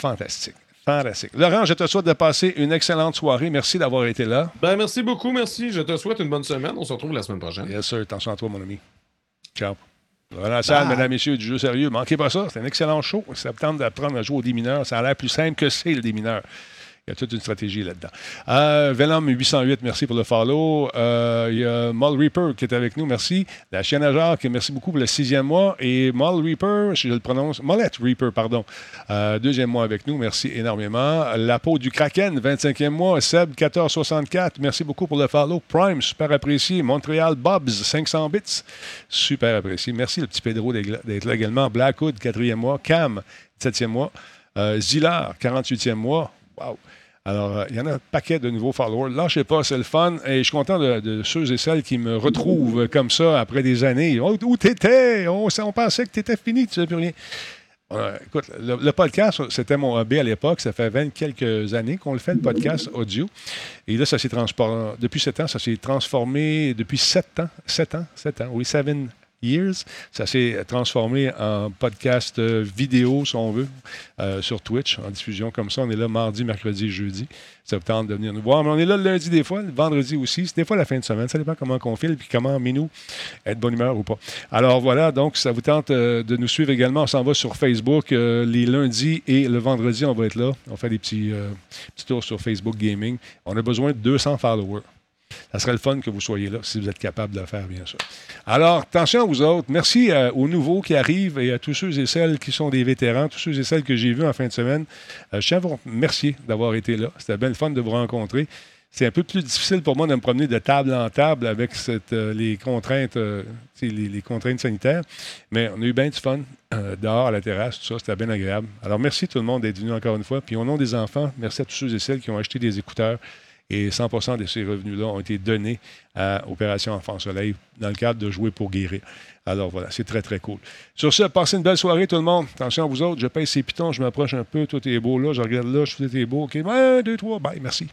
Fantastique. Fantastique. Laurent, je te souhaite de passer une excellente soirée. Merci d'avoir été là. Ben, merci beaucoup, merci. Je te souhaite une bonne semaine. On se retrouve la semaine prochaine. Yes, sir. Attention à toi, mon ami. Ciao. Lassalle, Bye. mesdames, messieurs, du jeu sérieux. Manquez pas ça. C'est un excellent show. Ça tente d'apprendre à jouer au démineur. Ça a l'air plus simple que c'est, le démineur. Il y a toute une stratégie là-dedans. Euh, Venom 808, merci pour le follow. Euh, il y a Moll Reaper qui est avec nous, merci. La chienne à Jacques, merci beaucoup pour le sixième mois. Et Moll Reaper, si je le prononce, Mollette Reaper, pardon, euh, deuxième mois avec nous, merci énormément. La peau du Kraken, 25e mois. Seb 1464, merci beaucoup pour le follow. Prime, super apprécié. Montréal Bobs, 500 bits, super apprécié. Merci le petit Pedro d'être là également. Blackwood, quatrième mois. Cam, 7e mois. Euh, Zillard, 48e mois. Wow. Alors, euh, il y en a un paquet de nouveaux followers. Lâchez pas, c'est le fun. Et je suis content de, ceux et celles qui me retrouvent comme ça après des années. Oh, où t'étais? On, on pensait que t'étais fini, tu ne sais plus rien. Écoute, le, podcast, c'était mon hobby à l'époque. Ça fait 20 quelques années qu'on le fait, le podcast audio. Et là, ça s'est transformé. Depuis 7 ans, ça s'est transformé. Depuis 7 ans. 7 ans, 7 ans, oui, 7 years. Ça s'est transformé en podcast euh, vidéo, si on veut, euh, sur Twitch, en diffusion comme ça. On est là mardi, mercredi, jeudi. Ça vous tente de venir nous voir. Mais on est là le lundi des fois, le vendredi aussi. C'est des fois la fin de semaine. Ça dépend comment on file puis comment Minou est de bonne humeur ou pas. Alors voilà, donc ça vous tente euh, de nous suivre également. On s'en va sur Facebook les lundis et le vendredi, on va être là. On fait des petits, petits tours sur Facebook Gaming. On a besoin de 200 followers. Ça serait le fun que vous soyez là, si vous êtes capable de le faire, bien sûr. Alors, attention à vous autres. Merci euh, aux nouveaux qui arrivent et à tous ceux et celles qui sont des vétérans, tous ceux et celles que j'ai vus en fin de semaine. Euh, je tiens à vous remercier d'avoir été là. C'était bien le fun de vous rencontrer. C'est un peu plus difficile pour moi de me promener de table en table avec euh, les, contraintes, euh, les, contraintes sanitaires. Mais on a eu bien du fun dehors, à la terrasse, tout ça. C'était bien agréable. Alors, merci tout le monde d'être venu encore une fois. Puis au nom des enfants, merci à tous ceux et celles qui ont acheté des écouteurs. Et 100% de ces revenus-là ont été donnés à Opération Enfant Soleil dans le cadre de Jouer pour guérir. Alors voilà, c'est très, très cool. Sur ce, passez une belle soirée, tout le monde. Attention à vous autres. Je pèse ces pitons, je m'approche un peu. Tout est beau là. Je regarde là, tout est beau. OK, un, deux, trois. Bye, merci.